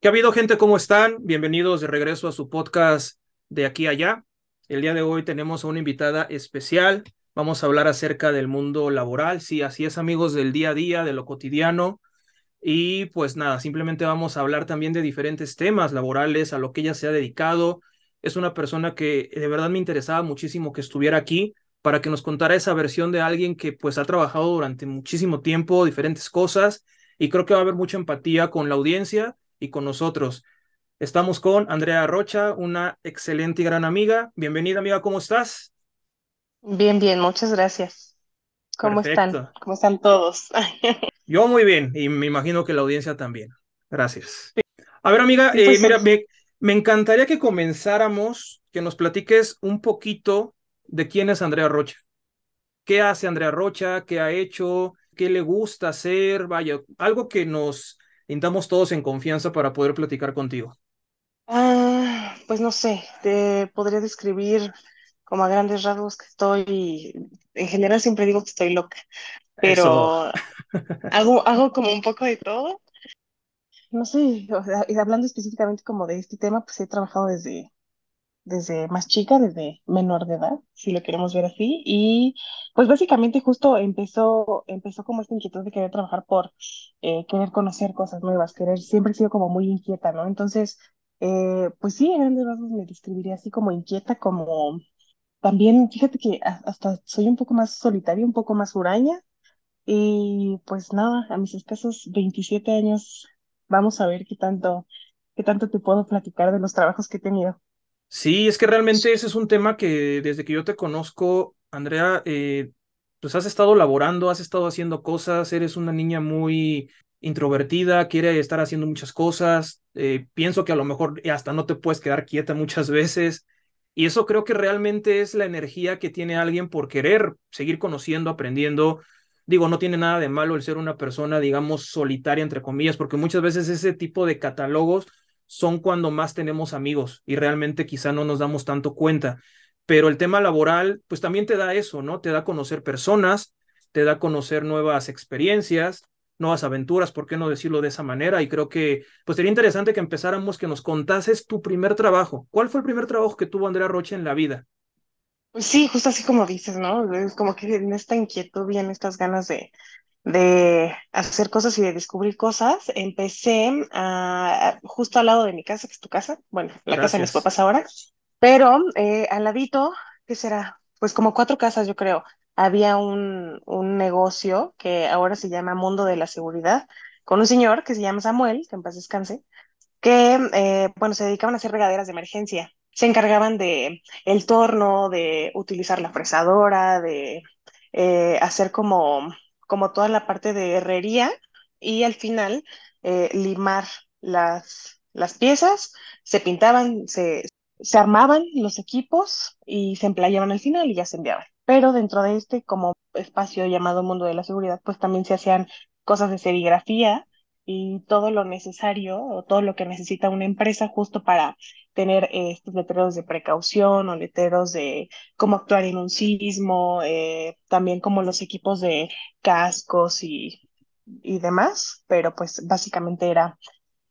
¿Qué ha habido, gente? ¿Cómo están? Bienvenidos de regreso a su podcast de aquí a allá. El día de hoy tenemos a una invitada especial. Vamos a hablar acerca del mundo laboral. Sí, así es, amigos, del día a día, de lo cotidiano. Y pues nada, simplemente vamos a hablar también de diferentes temas laborales, a lo que ella se ha dedicado. Es una persona que de verdad me interesaba muchísimo que estuviera aquí para que nos contara esa versión de alguien que pues ha trabajado durante muchísimo tiempo, diferentes cosas, y creo que va a haber mucha empatía con la audiencia y con nosotros. Estamos con Andrea Rocha, una excelente y gran amiga. Bienvenida, amiga, ¿cómo estás? Bien, bien, muchas gracias. ¿Cómo están? ¿Cómo están todos? Yo muy bien y me imagino que la audiencia también. Gracias. A ver, amiga, Sí, eh, pues mira, me encantaría que comenzáramos, que nos platiques un poquito de quién es Andrea Rocha. ¿Qué hace Andrea Rocha? ¿Qué ha hecho? ¿Qué le gusta hacer? Vaya, algo que nos sintamos todos en confianza para poder platicar contigo. ah, pues no sé, te podría describir como a grandes rasgos que estoy, en general siempre digo que estoy loca, pero hago, hago como un poco de todo. No sé, o sea, y hablando específicamente como de este tema, pues he trabajado desde desde más chica, desde menor de edad, si lo queremos ver así. Y pues básicamente justo empezó, empezó como esta inquietud de querer trabajar por eh, querer conocer cosas nuevas, querer, siempre he sido como muy inquieta, ¿no? Entonces, eh, pues sí, en grandes rasgos me describiría así como inquieta, como también, fíjate que hasta soy un poco más solitaria, un poco más huraña. Y pues nada, a mis escasos 27 años, vamos a ver qué tanto, qué tanto te puedo platicar de los trabajos que he tenido. Sí, es que realmente ese es un tema que desde que yo te conozco, Andrea, eh, pues has estado laborando, has estado haciendo cosas, eres una niña muy introvertida, quiere estar haciendo muchas cosas, eh, pienso que a lo mejor hasta no te puedes quedar quieta muchas veces, y eso creo que realmente es la energía que tiene alguien por querer seguir conociendo, aprendiendo. Digo, no tiene nada de malo el ser una persona, digamos, solitaria, entre comillas, porque muchas veces ese tipo de catálogos son cuando más tenemos amigos y realmente quizá no nos damos tanto cuenta. Pero el tema laboral, pues también te da eso, ¿no? Te da conocer personas, te da conocer nuevas experiencias, nuevas aventuras, ¿por qué no decirlo de esa manera? Y creo que, pues sería interesante que empezáramos, que nos contases tu primer trabajo. ¿Cuál fue el primer trabajo que tuvo Andrea Rocha en la vida? Pues sí, justo así como dices, ¿no? Es como que en esta inquietud y en estas ganas de, de hacer cosas y de descubrir cosas, empecé a, justo al lado de mi casa, que es tu casa, bueno, la casa de mis Gracias. papás ahora, pero eh, al ladito, ¿qué será? Pues como cuatro casas, yo creo. Había un, un negocio que ahora se llama Mundo de la Seguridad, con un señor que se llama Samuel, que en paz descanse que, eh, bueno, se dedicaban a hacer regaderas de emergencia. Se encargaban de el torno, de utilizar la fresadora, de eh, hacer como, como toda la parte de herrería y al final eh, limar las, las piezas, se pintaban, se, se armaban los equipos y se emplayaban al final y ya se enviaban. Pero dentro de este como espacio llamado mundo de la seguridad, pues también se hacían cosas de serigrafía y todo lo necesario o todo lo que necesita una empresa justo para tener eh, estos letreros de precaución o letreros de cómo actuar en un sismo, eh, también como los equipos de cascos y, y demás, pero pues básicamente era,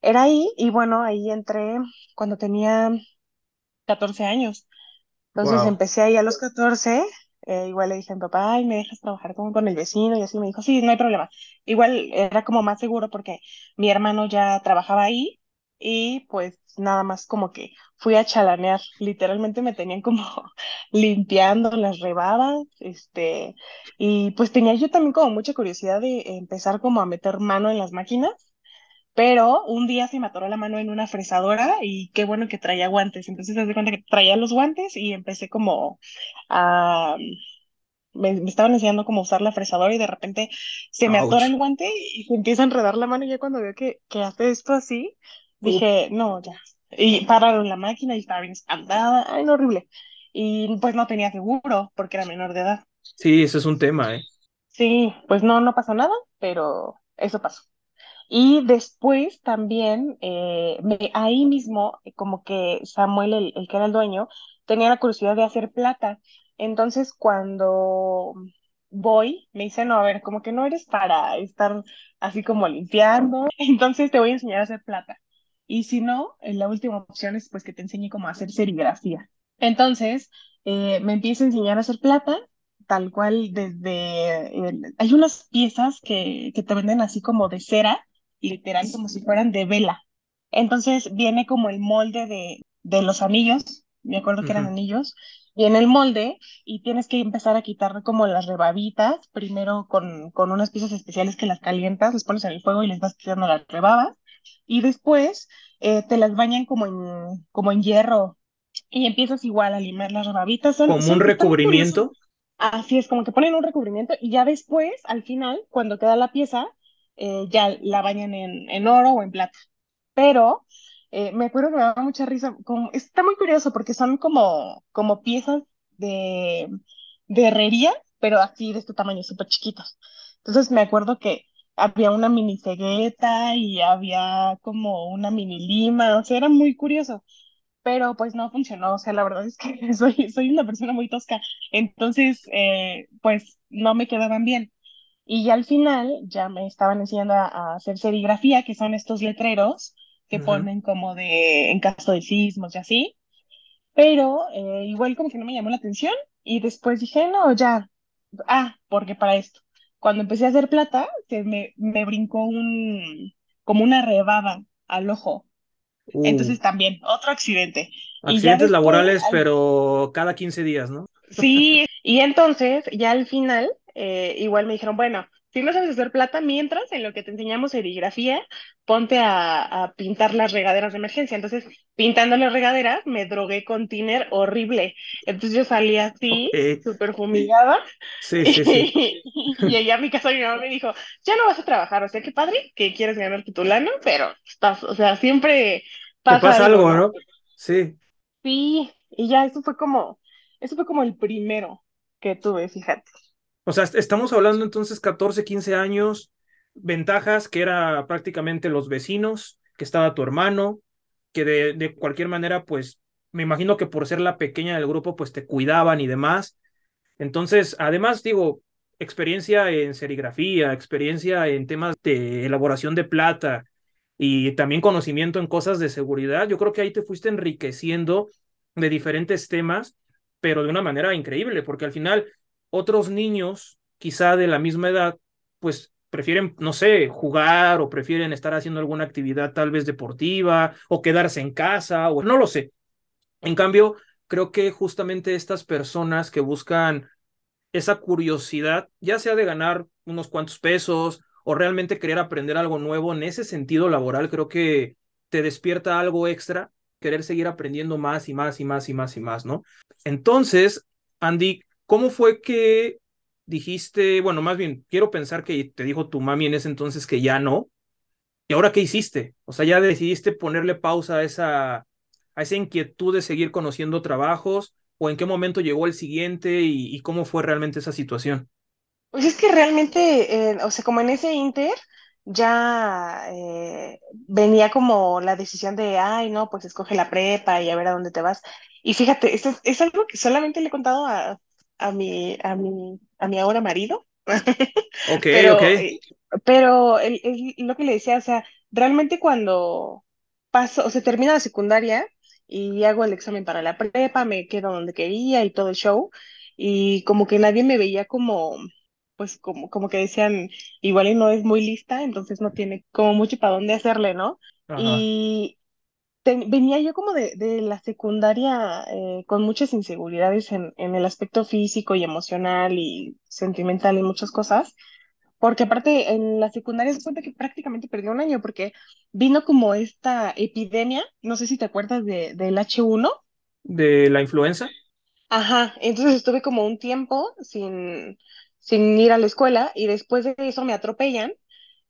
era ahí y bueno, ahí entré cuando tenía 14 años. Entonces Wow. empecé ahí a los 14, eh, igual le dije a mi papá, ay, ¿me dejas trabajar como con el vecino? Y así me dijo, sí, no hay problema. Igual era como más seguro porque mi hermano ya trabajaba ahí y pues nada más como que fui a chalanear. Literalmente me tenían como limpiando las rebadas, este, y pues tenía yo también como mucha curiosidad de empezar como a meter mano en las máquinas. Pero un día se me atoró la mano en una fresadora y qué bueno que traía guantes. Entonces se de cuenta que traía los guantes y empecé como a... Me, me estaban enseñando cómo usar la fresadora y de repente se me atora Ouch. el guante y se empieza a enredar la mano y ya cuando veo que, que hace esto así, Uh, dije, no, ya. Y pararon la máquina y estaba bien espantada. Ay, no, horrible. Y pues no tenía seguro porque era menor de edad. sí, ese es un tema, ¿eh? Sí, pues no, no pasó nada, pero eso pasó. Y después también, eh, me- ahí mismo, eh, como que Samuel, el, el que era el dueño, tenía la curiosidad de hacer plata. Entonces, cuando voy, me dice, no, a ver, como que no eres para estar así como limpiando, entonces te voy a enseñar a hacer plata. y si no, eh, la última opción es pues que te enseñe cómo hacer serigrafía. Entonces, eh, me empieza a enseñar a hacer plata, tal cual desde... hay unas piezas que, que te venden así como de cera, literal, como si fueran de vela. Entonces viene como el molde de, de los anillos, me acuerdo que eran anillos, y en el molde, y tienes que empezar a quitar como las rebabitas, primero con, con unas piezas especiales que las calientas, las pones en el fuego y les vas quitando las rebabas, y después eh, te las bañan como en, como en hierro, y empiezas igual a limar las rebabitas. como un recubrimiento. Así es, como que ponen un recubrimiento, y ya después, al final, cuando queda la pieza, eh, ya la bañan en, en oro o en plata. Pero eh, me acuerdo que me daba mucha risa. Como, está muy curioso porque son como, como piezas de, de herrería, pero así de este tamaño, súper chiquitos. Entonces me acuerdo que había una mini cegueta y había como una mini lima, o sea, era muy curioso. Pero pues no funcionó, o sea, la verdad es que soy, soy una persona muy tosca, entonces eh, pues no me quedaban bien. Y ya al final ya me estaban enseñando a, a hacer serigrafía, que son estos letreros que ponen como de en caso de sismos y así, pero eh, igual como que no me llamó la atención y después dije, no, ya, ah, porque para esto, cuando empecé a hacer plata, se me, me brincó un, como una rebaba al ojo. Uh. Entonces también, otro accidente. Accidentes laborales, pero cada 15 días, ¿no? Sí, y entonces ya al final, eh, igual me dijeron, bueno, si no sabes hacer plata, mientras en lo que te enseñamos serigrafía, ponte a, pintar las regaderas de emergencia. Entonces, pintando las regaderas, me drogué con tiner horrible. Entonces yo salí así, súper fumigada. Sí, sí, sí. Y, llegué a mi casa y mi mamá me dijo, ya no vas a trabajar, o sea, qué padre que quieres ganar tu lana, pero estás, o sea, siempre pasa, algo, ¿no? Sí. Sí, y ya eso fue como, eso fue como el primero que tuve, fíjate. O sea, estamos hablando entonces 14, 15 años, ventajas que era prácticamente los vecinos, que estaba tu hermano, que de, de cualquier manera, pues me imagino que por ser la pequeña del grupo, pues te cuidaban y demás. Entonces, además, digo, experiencia en serigrafía, experiencia en temas de elaboración de plata y también conocimiento en cosas de seguridad, yo creo que ahí te fuiste enriqueciendo de diferentes temas, pero de una manera increíble, porque al final otros niños, quizá de la misma edad, pues prefieren, no sé, jugar o prefieren estar haciendo alguna actividad tal vez deportiva o quedarse en casa o no lo sé. En cambio, creo que justamente estas personas que buscan esa curiosidad, ya sea de ganar unos cuantos pesos o realmente querer aprender algo nuevo en ese sentido laboral, creo que te despierta algo extra, querer seguir aprendiendo más y más y más y más y más, ¿no? Entonces, Andy, ¿Cómo fue que dijiste, bueno, más bien, quiero pensar que te dijo tu mami en ese entonces que ya no? ¿Y ahora qué hiciste? O sea, ya decidiste ponerle pausa a esa, a esa inquietud de seguir conociendo trabajos, o en qué momento llegó el siguiente y, cómo fue realmente esa situación. Pues es que realmente, eh, o sea, como en ese inter, ya eh, venía como la decisión de, ay, no, pues escoge la prepa y a ver a dónde te vas. Y fíjate, esto es algo que solamente le he contado a a mi, a mi, a mi ahora marido. Ok, pero, ok. Eh, pero lo que le decía, o sea, realmente cuando paso, o sea, termina la secundaria y hago el examen para la prepa, me quedo donde quería y todo el show, y como que nadie me veía como, pues como, como que decían, igual y no es muy lista, entonces no tiene como mucho para dónde hacerle, ¿no? Y, venía yo como de, de la secundaria eh, con muchas inseguridades en, en, el aspecto físico y emocional y sentimental y muchas cosas, porque aparte en la secundaria se cuenta que prácticamente perdí un año porque vino como esta epidemia, no sé si te acuerdas de, del H1. ¿De la influenza? Ajá, entonces estuve como un tiempo sin, sin ir a la escuela y después de eso me atropellan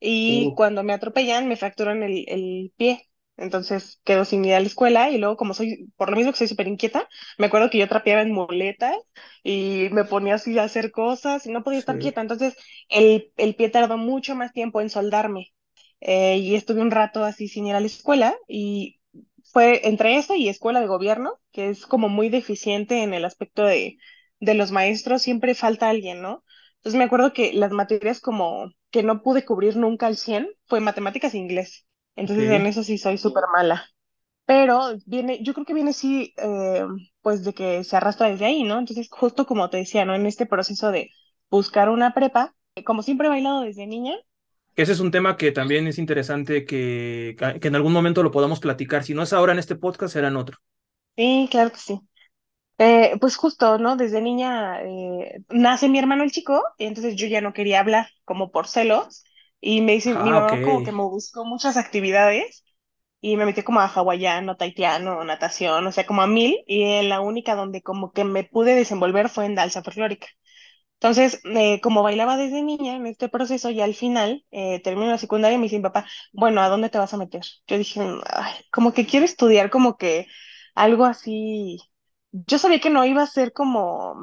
y uh. cuando me atropellan me fracturan el, el pie. Entonces quedo sin ir a la escuela y luego como soy, por lo mismo que soy súper inquieta, me acuerdo que yo trapeaba en muletas y me ponía así a hacer cosas y no podía estar quieta. Entonces el, el, pie tardó mucho más tiempo en soldarme eh, y estuve un rato así sin ir a la escuela y fue entre eso y escuela de gobierno, que es como muy deficiente en el aspecto de, de los maestros, siempre falta alguien, ¿no? Entonces me acuerdo que las materias como que no pude cubrir nunca al 100 fue matemáticas e inglés. Entonces en eso sí soy súper mala. Pero viene, yo creo que viene sí, eh, pues de que se arrastra desde ahí, ¿no? Entonces, justo como te decía, ¿no? En este proceso de buscar una prepa, como siempre he bailado desde niña, Ese es un tema que también es interesante que, que en algún momento lo podamos platicar. Si no es ahora en este podcast, será en otro. sí, claro que sí. Eh, pues justo, ¿no? Desde niña eh, nace mi hermano el chico, y entonces yo ya no quería hablar, como por celos, y me dice, mi Ah, mamá como que me buscó muchas actividades, y me metí como a hawaiano, taitiano, natación, o sea, como a mil, y eh, la única donde como que me pude desenvolver fue en danza folclórica. Entonces, eh, como bailaba desde niña en este proceso, y al final eh, termino la secundaria y me dice mi papá, bueno, ¿a dónde te vas a meter? Yo dije, "Ay, como que quiero estudiar como que algo así. Yo sabía que no iba a ser como,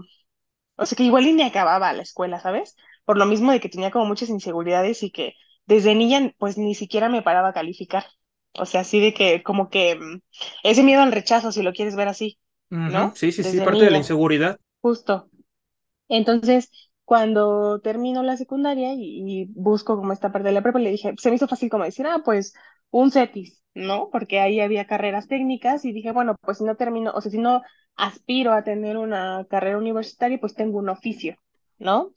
o sea, que igual y ni acababa la escuela, ¿sabes? Por lo mismo de que tenía como muchas inseguridades y que desde niña pues ni siquiera me paraba a calificar. O sea, así de que como que mm, ese miedo al rechazo, si lo quieres ver así, ¿no? Sí, sí, sí, parte de la inseguridad. justo. Entonces, cuando termino la secundaria y, y busco como esta parte de la prepa, le dije, se me hizo fácil como decir, ah, pues un CETIS, ¿no? Porque ahí había carreras técnicas y dije, bueno, pues si no termino, o sea, si no aspiro a tener una carrera universitaria, pues tengo un oficio, ¿no?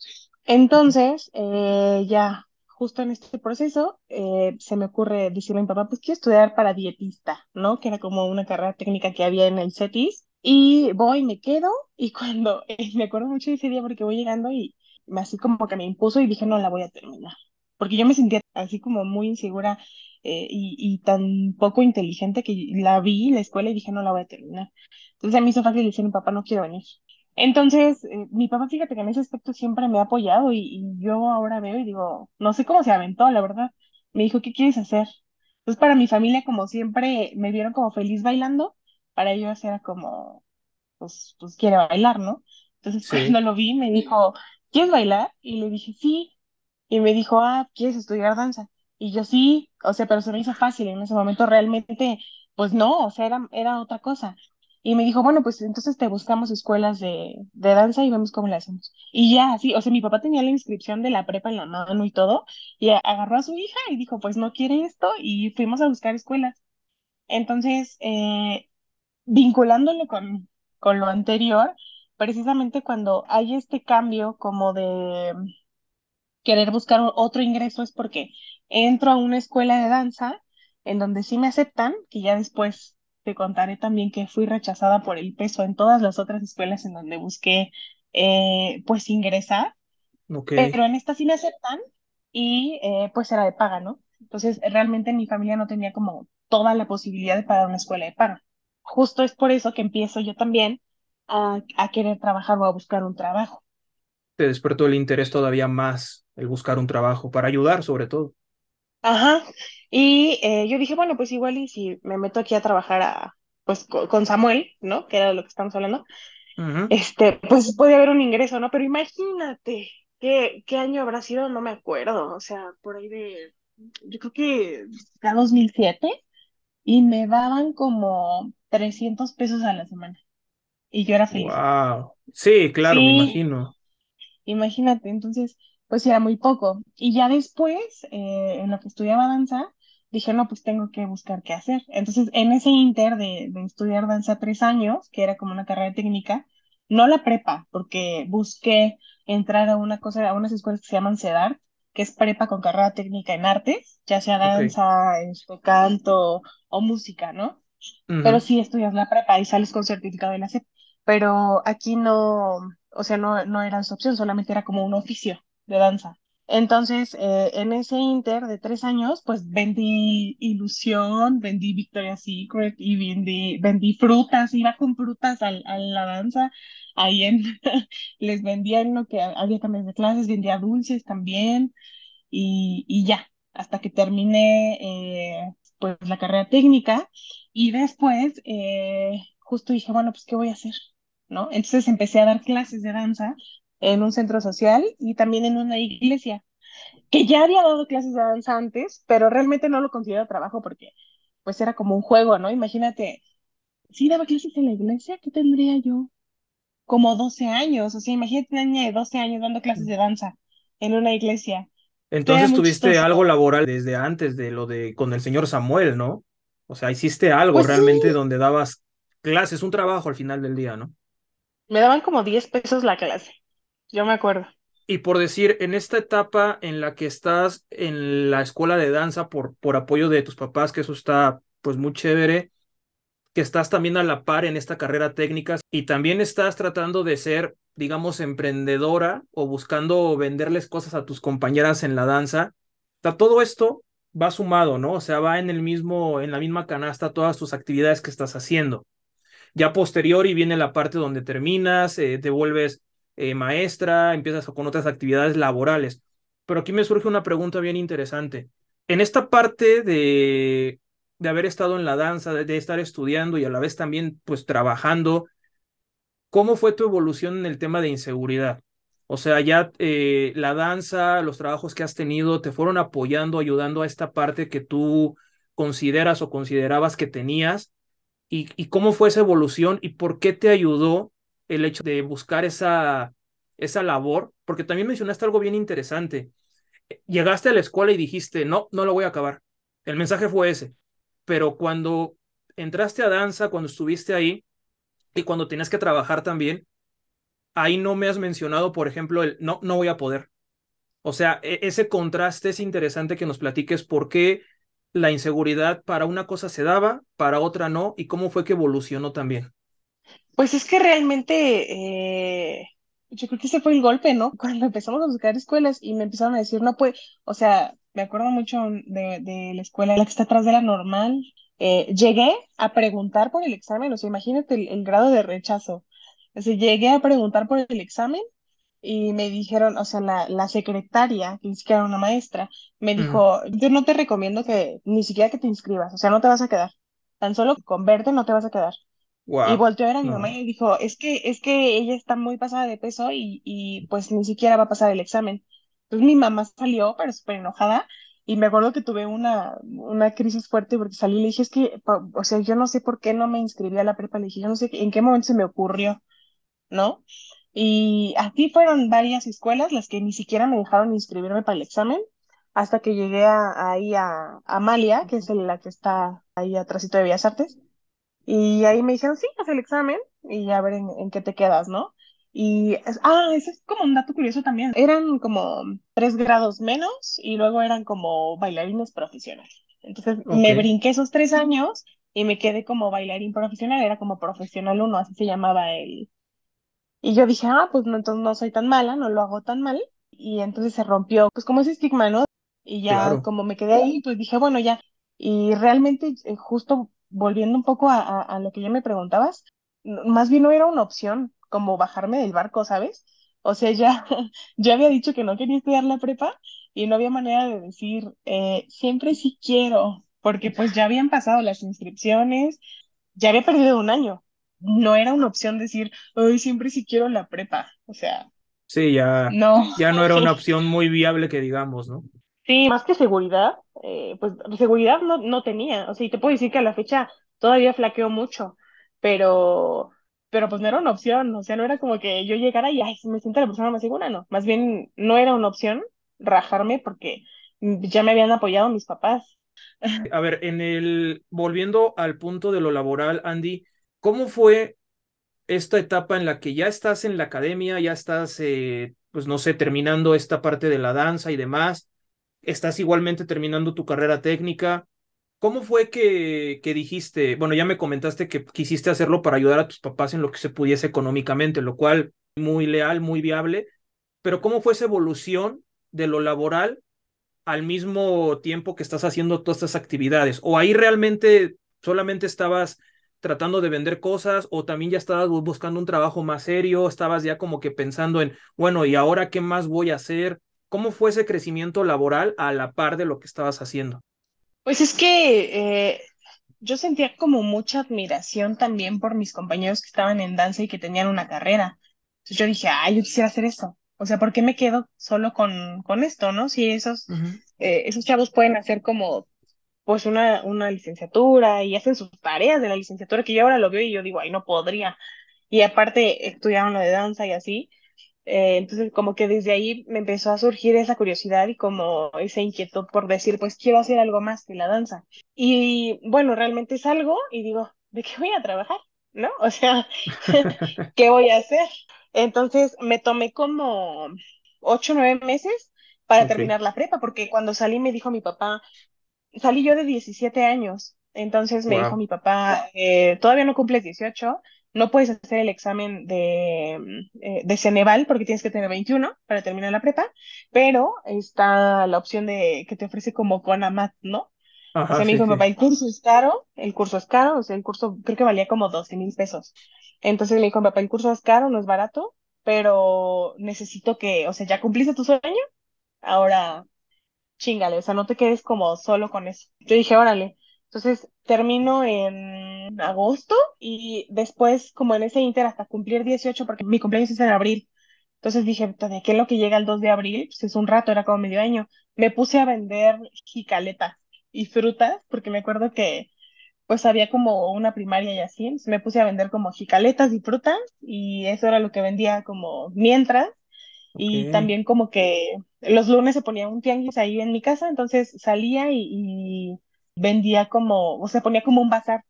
Entonces, eh, ya, justo en este proceso, eh, se me ocurre decirle a mi papá, pues quiero estudiar para dietista, ¿no? Que era como una carrera técnica que había en el CETIS. Y voy, me quedo, y cuando, eh, me acuerdo mucho de ese día porque voy llegando y me así como que me impuso y dije, no, la voy a terminar. Porque yo me sentía así como muy insegura eh, y, tan poco inteligente que la vi en la escuela y dije, no la voy a terminar. Entonces a mí hizo fácil decir, mi papá no quiero venir. Entonces, eh, mi papá, fíjate que en ese aspecto siempre me ha apoyado y, y yo ahora veo y digo, no sé cómo se aventó, la verdad. Me dijo, ¿qué quieres hacer? Entonces, para mi familia, como siempre, me vieron como feliz bailando, para ellos era como, pues, pues quiere bailar, ¿no? Entonces, Sí, cuando lo vi, me dijo, ¿quieres bailar? Y le dije, sí. Y me dijo, ah, ¿quieres estudiar danza? Y yo sí, o sea, pero se me hizo fácil en ese momento realmente, pues no, o sea, era, era otra cosa. Y me dijo, bueno, pues entonces te buscamos escuelas de, de danza y vemos cómo le hacemos. Y ya, así, o sea, mi papá tenía la inscripción de la prepa en la mano y todo, y agarró a su hija y dijo, pues no quiere esto, y fuimos a buscar escuelas. Entonces, eh, vinculándolo con, con lo anterior, precisamente cuando hay este cambio como de querer buscar otro ingreso es porque entro a una escuela de danza en donde sí me aceptan, que ya después te contaré también que fui rechazada por el peso en todas las otras escuelas en donde busqué eh, pues ingresar, pero en esta sí me aceptan y eh, pues era de paga, ¿no? Entonces realmente mi familia no tenía como toda la posibilidad de pagar una escuela de paga. Justo es por eso que empiezo yo también a, a querer trabajar o a buscar un trabajo. Te despertó el interés todavía más el buscar un trabajo para ayudar, sobre todo. Ajá. Y eh, yo dije, bueno, pues igual y si me meto aquí a trabajar a, pues co- con Samuel, ¿no? Que era de lo que estamos hablando, este, pues puede haber un ingreso, ¿no? Pero imagínate, ¿qué, qué año habrá sido? No me acuerdo. O sea, por ahí de, yo creo que era 2007 y me daban como 300 pesos a la semana y yo era feliz. Wow. Sí, claro, me imagino. Imagínate, entonces, pues era muy poco. Y ya después, eh, en lo que estudiaba danza, dije, no, pues tengo que buscar qué hacer. Entonces, en ese inter de, de estudiar danza tres años, que era como una carrera técnica, no la prepa, porque busqué entrar a una cosa, a unas escuelas que se llaman CEDAR, que es prepa con carrera técnica en artes, ya sea danza, este, canto o música, ¿no? pero Ujú. sí estudias la prepa y sales con certificado de la SEP. Pero aquí no, o sea, no, no era esa opción, solamente era como un oficio de danza. Entonces, eh, en ese inter de tres años, pues vendí ilusión, vendí Victoria's Secret y vendí, vendí frutas, iba con frutas al- a, la danza. Ahí en, les vendía en lo que había cambios de clases, vendía dulces también y, y ya, hasta que terminé eh, pues la carrera técnica y después eh, justo dije, bueno, pues ¿qué voy a hacer? ¿No? Entonces empecé a dar clases de danza en un centro social y también en una iglesia, que ya había dado clases de danza antes, pero realmente no lo considero trabajo porque pues era como un juego, ¿no? Imagínate, si daba clases en la iglesia, ¿qué tendría yo? Como 12 años, o sea, imagínate una niña de 12 años dando clases de danza en una iglesia. Entonces tuviste algo laboral desde antes de lo de con el señor Samuel, ¿no? O sea, hiciste algo Pues sí, realmente donde dabas clases, un trabajo al final del día, ¿no? me daban como 10 pesos la clase, yo me acuerdo. Y por decir, en esta etapa en la que estás en la escuela de danza por, por apoyo de tus papás, que eso está pues muy chévere, que estás también a la par en esta carrera técnica y también estás tratando de ser, digamos, emprendedora o buscando venderles cosas a tus compañeras en la danza. Todo esto va sumado, ¿no? O sea, va en el mismo, en la misma canasta todas tus actividades que estás haciendo. Ya posterior y viene la parte donde terminas, eh, te vuelves eh, maestra, empiezas con otras actividades laborales. Pero aquí me surge una pregunta bien interesante. En esta parte de, de haber estado en la danza, de, estar estudiando y a la vez también pues trabajando, ¿cómo fue tu evolución en el tema de inseguridad? O sea, ya eh, la danza, los trabajos que has tenido, te fueron apoyando, ayudando a esta parte que tú consideras o considerabas que tenías y, y cómo fue esa evolución y por qué te ayudó el hecho de buscar esa, esa labor, porque también mencionaste algo bien interesante. Llegaste a la escuela y dijiste, no, no lo voy a acabar. El mensaje fue ese, pero cuando entraste a danza, cuando estuviste ahí y cuando tenías que trabajar también, ahí no me has mencionado, por ejemplo, el no, no voy a poder. O sea, e ese contraste es interesante que nos platiques por qué la inseguridad para una cosa se daba, para otra no, y cómo fue que evolucionó también. Pues es que realmente, eh, yo creo que ese fue el golpe, ¿no? Cuando empezamos a buscar escuelas y me empezaron a decir, no, pues, o sea, me acuerdo mucho de, de la escuela, la que está atrás de la normal. Eh, llegué a preguntar por el examen, o sea, imagínate el, el grado de rechazo. O sea, llegué a preguntar por el examen y me dijeron, o sea, la, la secretaria, que ni siquiera era una maestra, me Mm, dijo, yo no te recomiendo que ni siquiera que te inscribas, o sea, no te vas a quedar. Tan solo con verte no te vas a quedar. Y volteó a ver a mi mamá y dijo, es que, es que ella está muy pasada de peso y, y pues ni siquiera va a pasar el examen. Entonces mi mamá salió, pero súper enojada, y me acuerdo que tuve una, una crisis fuerte porque salí y le dije, es que, o sea, yo no sé por qué no me inscribí a la prepa, le dije, yo no sé en qué momento se me ocurrió, ¿no? Y así fueron varias escuelas las que ni siquiera me dejaron inscribirme para el examen, hasta que llegué a, ahí a, a Amalia, que es la que está ahí atrásito de Bellas Artes. Y ahí me dijeron, sí, haz el examen y a ver en, en qué te quedas, ¿no? Y, ah, ese es como un dato curioso también. Eran como tres grados menos y luego eran como bailarines profesionales. Entonces Ok, me brinqué esos tres años y me quedé como bailarín profesional, era como profesional uno, así se llamaba el. Y yo dije, ah, pues no, entonces no soy tan mala, no lo hago tan mal. Y entonces se rompió, pues como ese estigma, ¿no? Y ya claro. como me quedé ahí, pues dije, bueno, ya. Y realmente, eh, justo volviendo un poco a, a, a lo que ya me preguntabas, más bien no era una opción como bajarme del barco, ¿sabes? O sea, ya, ya había dicho que no quería estudiar la prepa y no había manera de decir, eh, siempre sí quiero, porque pues ya habían pasado las inscripciones, ya había perdido un año. No era una opción decir, ay, siempre sí quiero la prepa. O sea, Sí, ya, no. ya no era una opción muy viable que digamos, ¿no? Sí, más que seguridad, eh, pues seguridad no, no tenía. O sea, y te puedo decir que a la fecha todavía flaqueó mucho, pero, pero pues no era una opción. O sea, no era como que yo llegara y, ay, me siento la persona más segura, no. Más bien no era una opción rajarme porque ya me habían apoyado mis papás. A ver, en el, volviendo al punto de lo laboral, Andy, ¿cómo fue esta etapa en la que ya estás en la academia, ya estás, eh, pues no sé, terminando esta parte de la danza y demás, estás igualmente terminando tu carrera técnica? ¿Cómo fue que, que dijiste, bueno, ya me comentaste que quisiste hacerlo para ayudar a tus papás en lo que se pudiese económicamente, lo cual muy leal, muy viable, pero ¿cómo fue esa evolución de lo laboral al mismo tiempo que estás haciendo todas estas actividades? ¿O ahí realmente solamente estabas tratando de vender cosas o también ya estabas buscando un trabajo más serio, estabas ya como que pensando en, bueno, ¿y ahora qué más voy a hacer? ¿Cómo fue ese crecimiento laboral a la par de lo que estabas haciendo? Pues es que eh, yo sentía como mucha admiración también por mis compañeros que estaban en danza y que tenían una carrera. Entonces yo dije, ay, yo quisiera hacer eso. O sea, ¿por qué me quedo solo con, con esto, no? Si esos, eh, esos chavos pueden hacer como, pues, una, una licenciatura y hacen sus tareas de la licenciatura, que yo ahora lo veo y yo digo, ay, no podría. Y aparte estudiaron lo de danza y así. Eh, entonces, como que desde ahí me empezó a surgir esa curiosidad y como esa inquietud por decir, pues quiero hacer algo más que la danza. Y bueno, realmente es algo y digo, ¿de qué voy a trabajar? ¿No? O sea, ¿qué voy a hacer? Entonces me tomé como ocho, nueve meses para terminar la prepa, porque cuando salí me dijo mi papá, salí yo de 17 años, entonces me dijo mi papá, eh, todavía no cumples 18, no puedes hacer el examen de, eh, de Ceneval porque tienes que tener 21 para terminar la prepa, pero está la opción de que te ofrece como CONAMAT, ¿no? O sea, me dijo papá, sí. el curso es caro, el curso es caro, o sea, el curso creo que valía como doce mil pesos. Entonces me dijo papá, el curso es caro, no es barato, pero necesito que, o sea, ya cumpliste tu sueño, ahora chingale, o sea, no te quedes como solo con eso. Yo dije, órale. Entonces termino en agosto y después, como en ese inter hasta cumplir 18 porque mi cumpleaños es en abril. Entonces dije, "Puta, ¿de qué es lo que llega el 2 de abril? Pues es un rato, era como medio año. Me puse a vender jicaletas y frutas, porque me acuerdo que pues había como una primaria y así. Entonces me puse a vender como jicaletas y frutas y eso era lo que vendía como mientras. Y también como que los lunes se ponía un tianguis ahí en mi casa, entonces salía y, y vendía como, o sea, ponía como un bazar,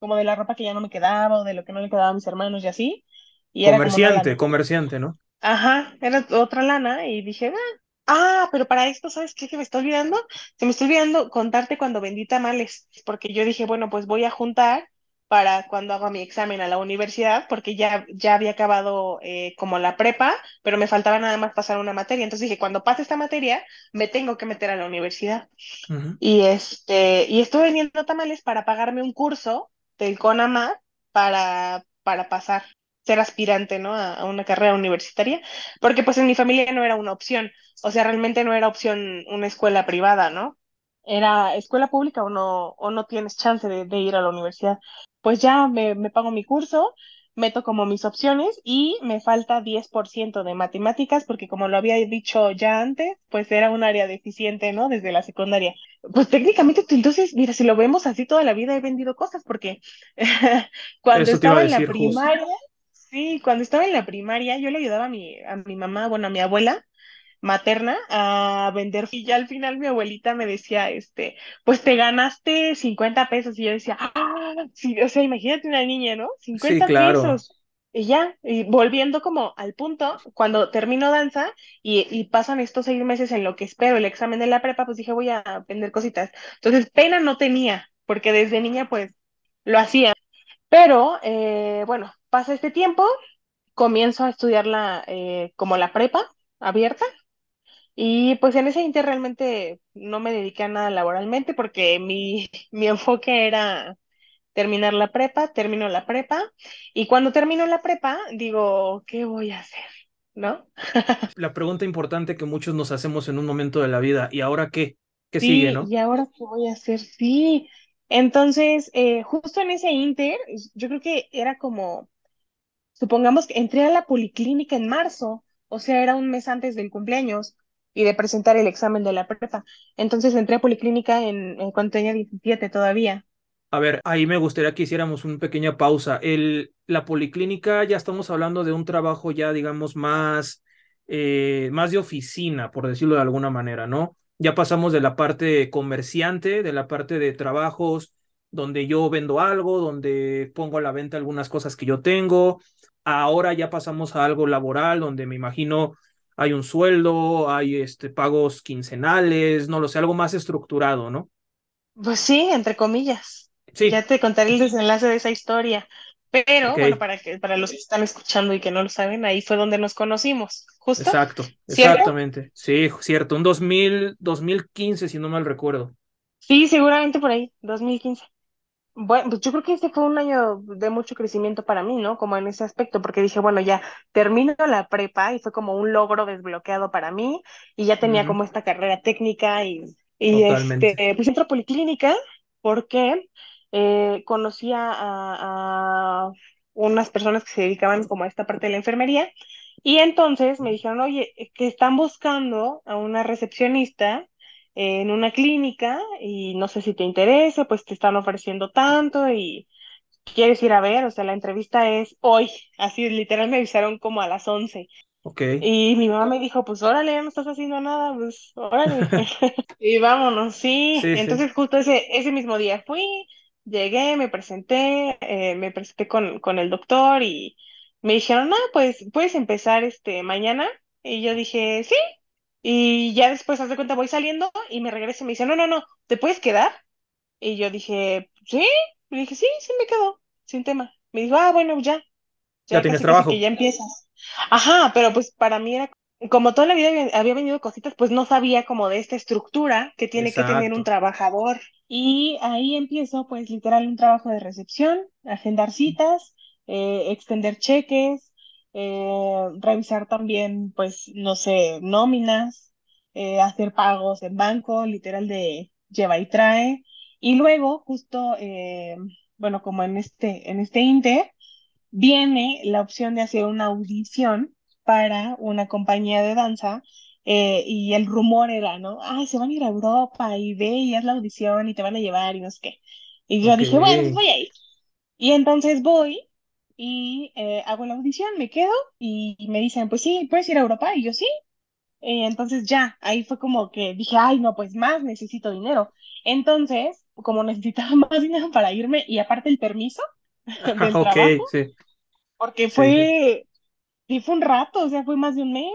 como de la ropa que ya no me quedaba o de lo que no le quedaba a mis hermanos y así. Y era comerciante, lana. comerciante, ¿no? Ajá, era otra lana y dije, ah, ah, pero para esto, ¿sabes qué? Que me está olvidando. Se me está olvidando contarte cuando vendí tamales, porque yo dije, bueno, pues voy a juntar para cuando haga mi examen a la universidad, porque ya, ya había acabado eh, como la prepa, pero me faltaba nada más pasar una materia. Entonces dije, cuando pase esta materia, me tengo que meter a la universidad. Y este, y estuve vendiendo tamales para pagarme un curso del CONAMAT para, para pasar, ser aspirante, ¿no? A, una carrera universitaria, porque pues en mi familia no era una opción, o sea, realmente no era opción una escuela privada, ¿no? Era escuela pública o no, o no tienes chance de, ir a la universidad. Pues ya me pago mi curso, meto como mis opciones y me falta 10% de matemáticas, porque como lo había dicho ya antes, pues era un área deficiente, ¿no? Desde la secundaria. Pues técnicamente, entonces, mira, si lo vemos así toda la vida he vendido cosas, porque cuando Eso estaba en la justo. primaria, sí, cuando estaba en la primaria, yo le ayudaba a mi, a mi mamá, bueno, a mi abuela materna a vender y ya al final mi abuelita me decía, este, pues te ganaste 50 pesos y yo decía, ah, sí, o sea, imagínate una niña, ¿no? Sí, cincuenta claro. pesos. Y ya, y volviendo como al punto, cuando termino danza y, y pasan estos seis meses en lo que espero el examen de la prepa, pues dije, voy a vender cositas. Entonces, pena no tenía, porque desde niña pues lo hacía. Pero, eh, bueno, pasa este tiempo, comienzo a estudiar la, eh, como la prepa abierta y pues en ese inter realmente no me dediqué a nada laboralmente porque mi, mi enfoque era terminar la prepa, termino la prepa y cuando termino la prepa digo, ¿qué voy a hacer? ¿No? La pregunta importante que muchos nos hacemos en un momento de la vida, ¿y ahora qué? ¿Qué sigue, no? ¿y ahora qué voy a hacer? Sí. Entonces, eh, justo en ese inter, yo creo que era como Supongamos que entré a la policlínica en marzo, o sea, era un mes antes del cumpleaños y de presentar el examen de la prepa. Entonces entré a policlínica en, en cuando tenía 17 todavía. A ver, ahí me gustaría que hiciéramos una pequeña pausa. El, la policlínica, ya estamos hablando de un trabajo ya, digamos, más, eh, más de oficina, por decirlo de alguna manera, ¿no? Ya pasamos de la parte comerciante, de la parte de trabajos, donde yo vendo algo, donde pongo a la venta algunas cosas que yo tengo. Ahora ya pasamos a algo laboral, donde me imagino hay un sueldo, hay este, pagos quincenales, no lo sé, algo más estructurado, ¿no? Pues sí, entre comillas. Sí, Ya te contaré el desenlace de esa historia. Pero bueno, para que, para los que están escuchando y que no lo saben, ahí fue donde nos conocimos, ¿justo? Exacto, ¿Cierto? exactamente. Sí, cierto, un dos mil dos mil quince si no mal recuerdo. Sí, seguramente por ahí, 2015. Bueno, pues yo creo que este fue un año de mucho crecimiento para mí, ¿no? Como en ese aspecto, porque dije, bueno, ya termino la prepa y fue como un logro desbloqueado para mí y ya tenía como esta carrera técnica y, y este, pues entro a Policlínica porque eh, conocí a, a unas personas que se dedicaban como a esta parte de la enfermería y entonces me dijeron, oye, que están buscando a una recepcionista en una clínica y no sé si te interesa, pues te están ofreciendo tanto y quieres ir a ver, o sea, la entrevista es hoy, así literal me avisaron como a las once Ok. Y mi mamá me dijo, pues órale, ya no estás haciendo nada, pues órale. Y vámonos, sí. Sí, sí. Entonces justo ese, ese mismo día fui, llegué, me presenté, eh, me presenté con, con el doctor y me dijeron, no, pues puedes empezar este mañana. Y yo dije, sí. Y ya después, haz de cuenta, voy saliendo y me regreso y me dice, no, no, no, ¿te puedes quedar? Y yo dije, sí. Y dije, sí, sí me quedo, sin tema. Me dijo, ah, bueno, ya, Ya ya tienes casi que trabajo. ya empiezas. Ajá, pero pues para mí era como toda la vida había, vendido cositas, pues no sabía como de esta estructura que tiene que tener un trabajador. Y ahí empiezo pues literal un trabajo de recepción, agendar citas, eh, extender cheques, eh, revisar también pues no sé, nóminas, eh, hacer pagos en banco, literal de lleva y trae. Y luego justo, eh, bueno, como en este, en este inter viene la opción de hacer una audición para una compañía de danza eh, y el rumor era, ¿no? Ay, se van a ir a Europa y ve y haz la audición y te van a llevar y no sé qué. Y yo dije, bueno, pues voy a ir. Y entonces voy y eh, hago la audición, me quedo y me dicen, pues sí, puedes ir a Europa y yo sí. Y entonces ya, ahí fue como que dije, ay, no, pues más necesito dinero. Entonces, como necesitaba más dinero para irme y aparte el permiso del Ok, trabajo, sí, porque sí. fue, sí fue un rato, o sea, fue más de un mes.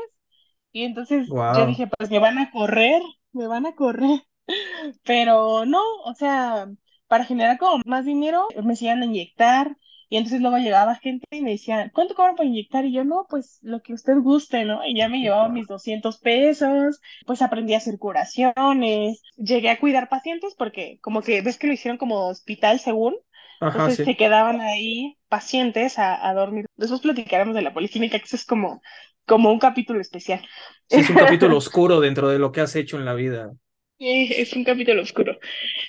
Y entonces yo Wow. dije, pues me van a correr, me van a correr. Pero no, o sea, para generar como más dinero, me hacían inyectar. Y entonces luego llegaba gente y me decían, ¿cuánto cobran por inyectar? Y yo, no, pues lo que usted guste, ¿no? Y ya me llevaba mis 200 pesos, pues aprendí a hacer curaciones, llegué a cuidar pacientes porque como que ves que lo hicieron como hospital según, Ajá, entonces sí. se quedaban ahí pacientes a, a dormir. Después platicaremos de la policlínica, que eso es como, como un capítulo especial. Sí, es un capítulo oscuro dentro de lo que has hecho en la vida. Es un capítulo oscuro.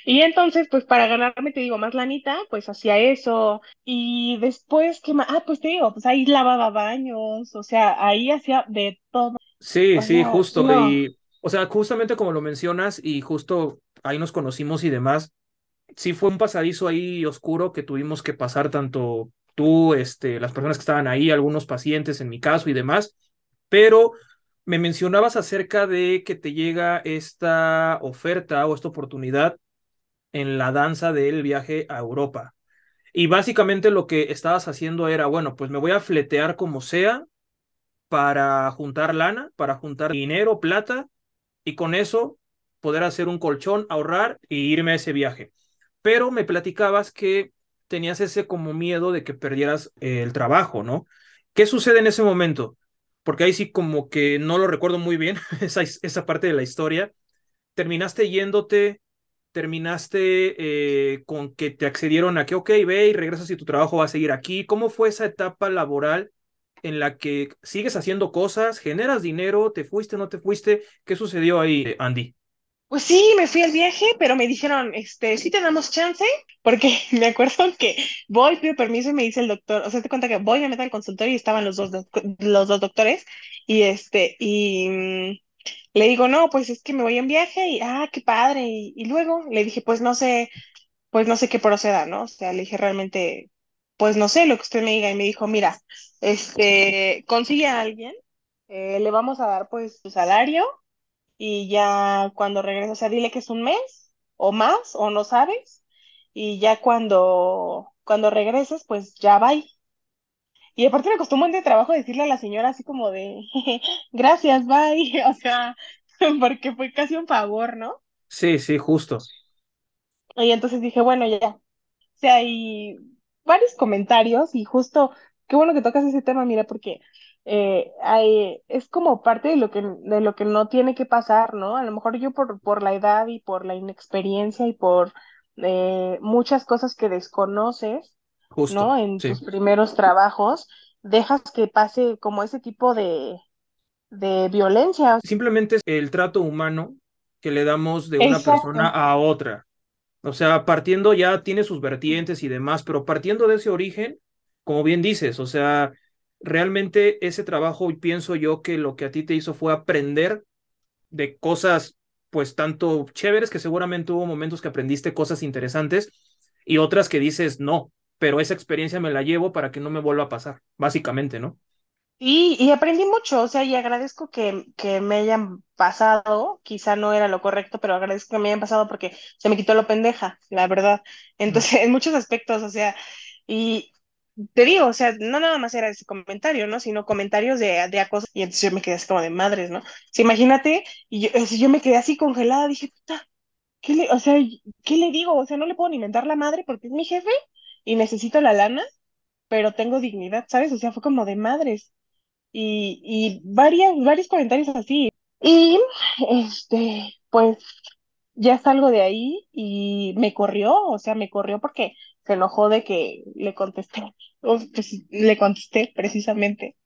Y entonces, pues para ganarme, te digo, más lanita, pues hacía eso. Y después, ¿qué más? Ah, pues te digo, pues ahí lavaba baños, o sea, ahí hacía de todo. Sí, O sí, sea, justo. no. Y, o sea, justamente como lo mencionas y justo ahí nos conocimos y demás, sí fue un pasadizo ahí oscuro que tuvimos que pasar tanto tú, este, las personas que estaban ahí, algunos pacientes en mi caso y demás, pero me mencionabas acerca de que te llega esta oferta o esta oportunidad en la danza del viaje a Europa. Y básicamente lo que estabas haciendo era, bueno, pues me voy a fletear como sea para juntar lana, para juntar dinero, plata, y con eso poder hacer un colchón, ahorrar y irme a ese viaje. Pero me platicabas que tenías ese como miedo de que perdieras el trabajo, ¿no? ¿Qué sucede en ese momento? Porque ahí sí como que no lo recuerdo muy bien, esa, esa parte de la historia. Terminaste yéndote, terminaste eh, con que te accedieron a que, ok, ve y regresas y tu trabajo va a seguir aquí. ¿Cómo fue esa etapa laboral en la que sigues haciendo cosas, generas dinero, te fuiste, no te fuiste? ¿Qué sucedió ahí, Andy? Pues sí, me fui al viaje, pero me dijeron, este, sí te damos chance, porque me acuerdo que voy, pido permiso y me dice el doctor, o sea, te cuenta que voy, me meto al consultorio y estaban los dos, los dos doctores, y este, y mm, le digo, no, pues es que me voy en viaje, y ah, qué padre, y, y luego le dije, pues no sé, pues no sé qué proceda, ¿no? O sea, le dije realmente, pues no sé lo que usted me diga, y me dijo, mira, este, consigue a alguien, eh, le vamos a dar pues su salario y ya cuando regreses, o sea, dile que es un mes o más o no sabes y ya cuando cuando regreses, pues ya va. Y aparte me costó un buen de trabajo decirle a la señora así como de gracias, bye, o sea, porque fue casi un favor, ¿no? Sí, sí, justo. Y entonces dije, bueno, ya. O sea, hay varios comentarios y justo, qué bueno que tocas ese tema, mira, porque eh, hay, es como parte de lo que, de lo que no tiene que pasar, ¿no? A lo mejor yo por, por la edad y por la inexperiencia y por eh, muchas cosas que desconoces, Justo, ¿no? En sí. tus primeros trabajos, dejas que pase como ese tipo de, de violencia. Simplemente es el trato humano que le damos de una persona a otra. O sea, partiendo ya tiene sus vertientes y demás, pero partiendo de ese origen, como bien dices, o sea, realmente ese trabajo, y pienso yo que lo que a ti te hizo fue aprender de cosas, pues tanto chéveres que seguramente hubo momentos que aprendiste cosas interesantes y otras que dices no, pero esa experiencia me la llevo para que no me vuelva a pasar, básicamente, ¿no? Y, y aprendí mucho, o sea, y agradezco que, que me hayan pasado, quizá no era lo correcto, pero agradezco que me hayan pasado porque se me quitó lo pendeja, la verdad. Entonces, en muchos aspectos, o sea, y te digo, o sea, no nada más era ese comentario, ¿no? Sino comentarios de, de acoso, y entonces yo me quedé así como de madres, ¿no? Sea, imagínate, y yo, yo me quedé así congelada, dije, puta, ¿qué le, o sea, ¿qué le digo? O sea, no le puedo ni mentar la madre porque es mi jefe y necesito la lana, pero tengo dignidad, ¿sabes? O sea, fue como de madres y, y varias, varios comentarios así. Y este, pues ya salgo de ahí y me corrió, o sea, me corrió porque se enojó de que le contesté, pues, le contesté precisamente.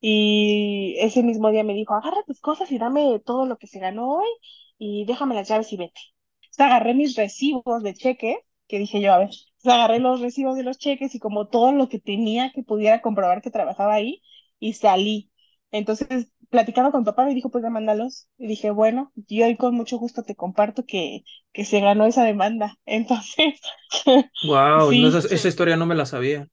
Y ese mismo día me dijo, agarra tus cosas y dame todo lo que se ganó hoy y déjame las llaves y vete. Sea, agarré mis recibos de cheque, que dije yo, a ver, agarré los recibos de los cheques y como todo lo que tenía que pudiera comprobar que trabajaba ahí y salí. Entonces, platicando con papá, me dijo, pues mándalos. Y dije, bueno, yo hoy con mucho gusto te comparto que, que se ganó esa demanda. Entonces, Wow, no, esa, sí, esa historia no me la sabía.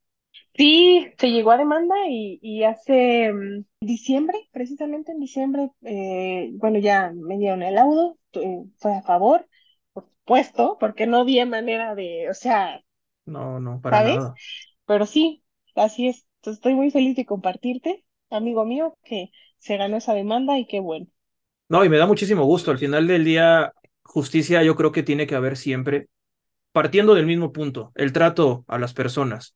Sí, se llegó a demanda y, y hace mm, diciembre, precisamente en diciembre, eh, bueno, ya me dieron el laudo, eh, fue a favor, por supuesto, porque no había manera de, o sea, No, no, para ¿sabes? nada. Pero sí, así es. Entonces estoy muy feliz de compartirte, amigo mío, que se ganó esa demanda y qué bueno. No, y me da muchísimo gusto. Al final del día, justicia yo creo que tiene que haber siempre, partiendo del mismo punto, el trato a las personas.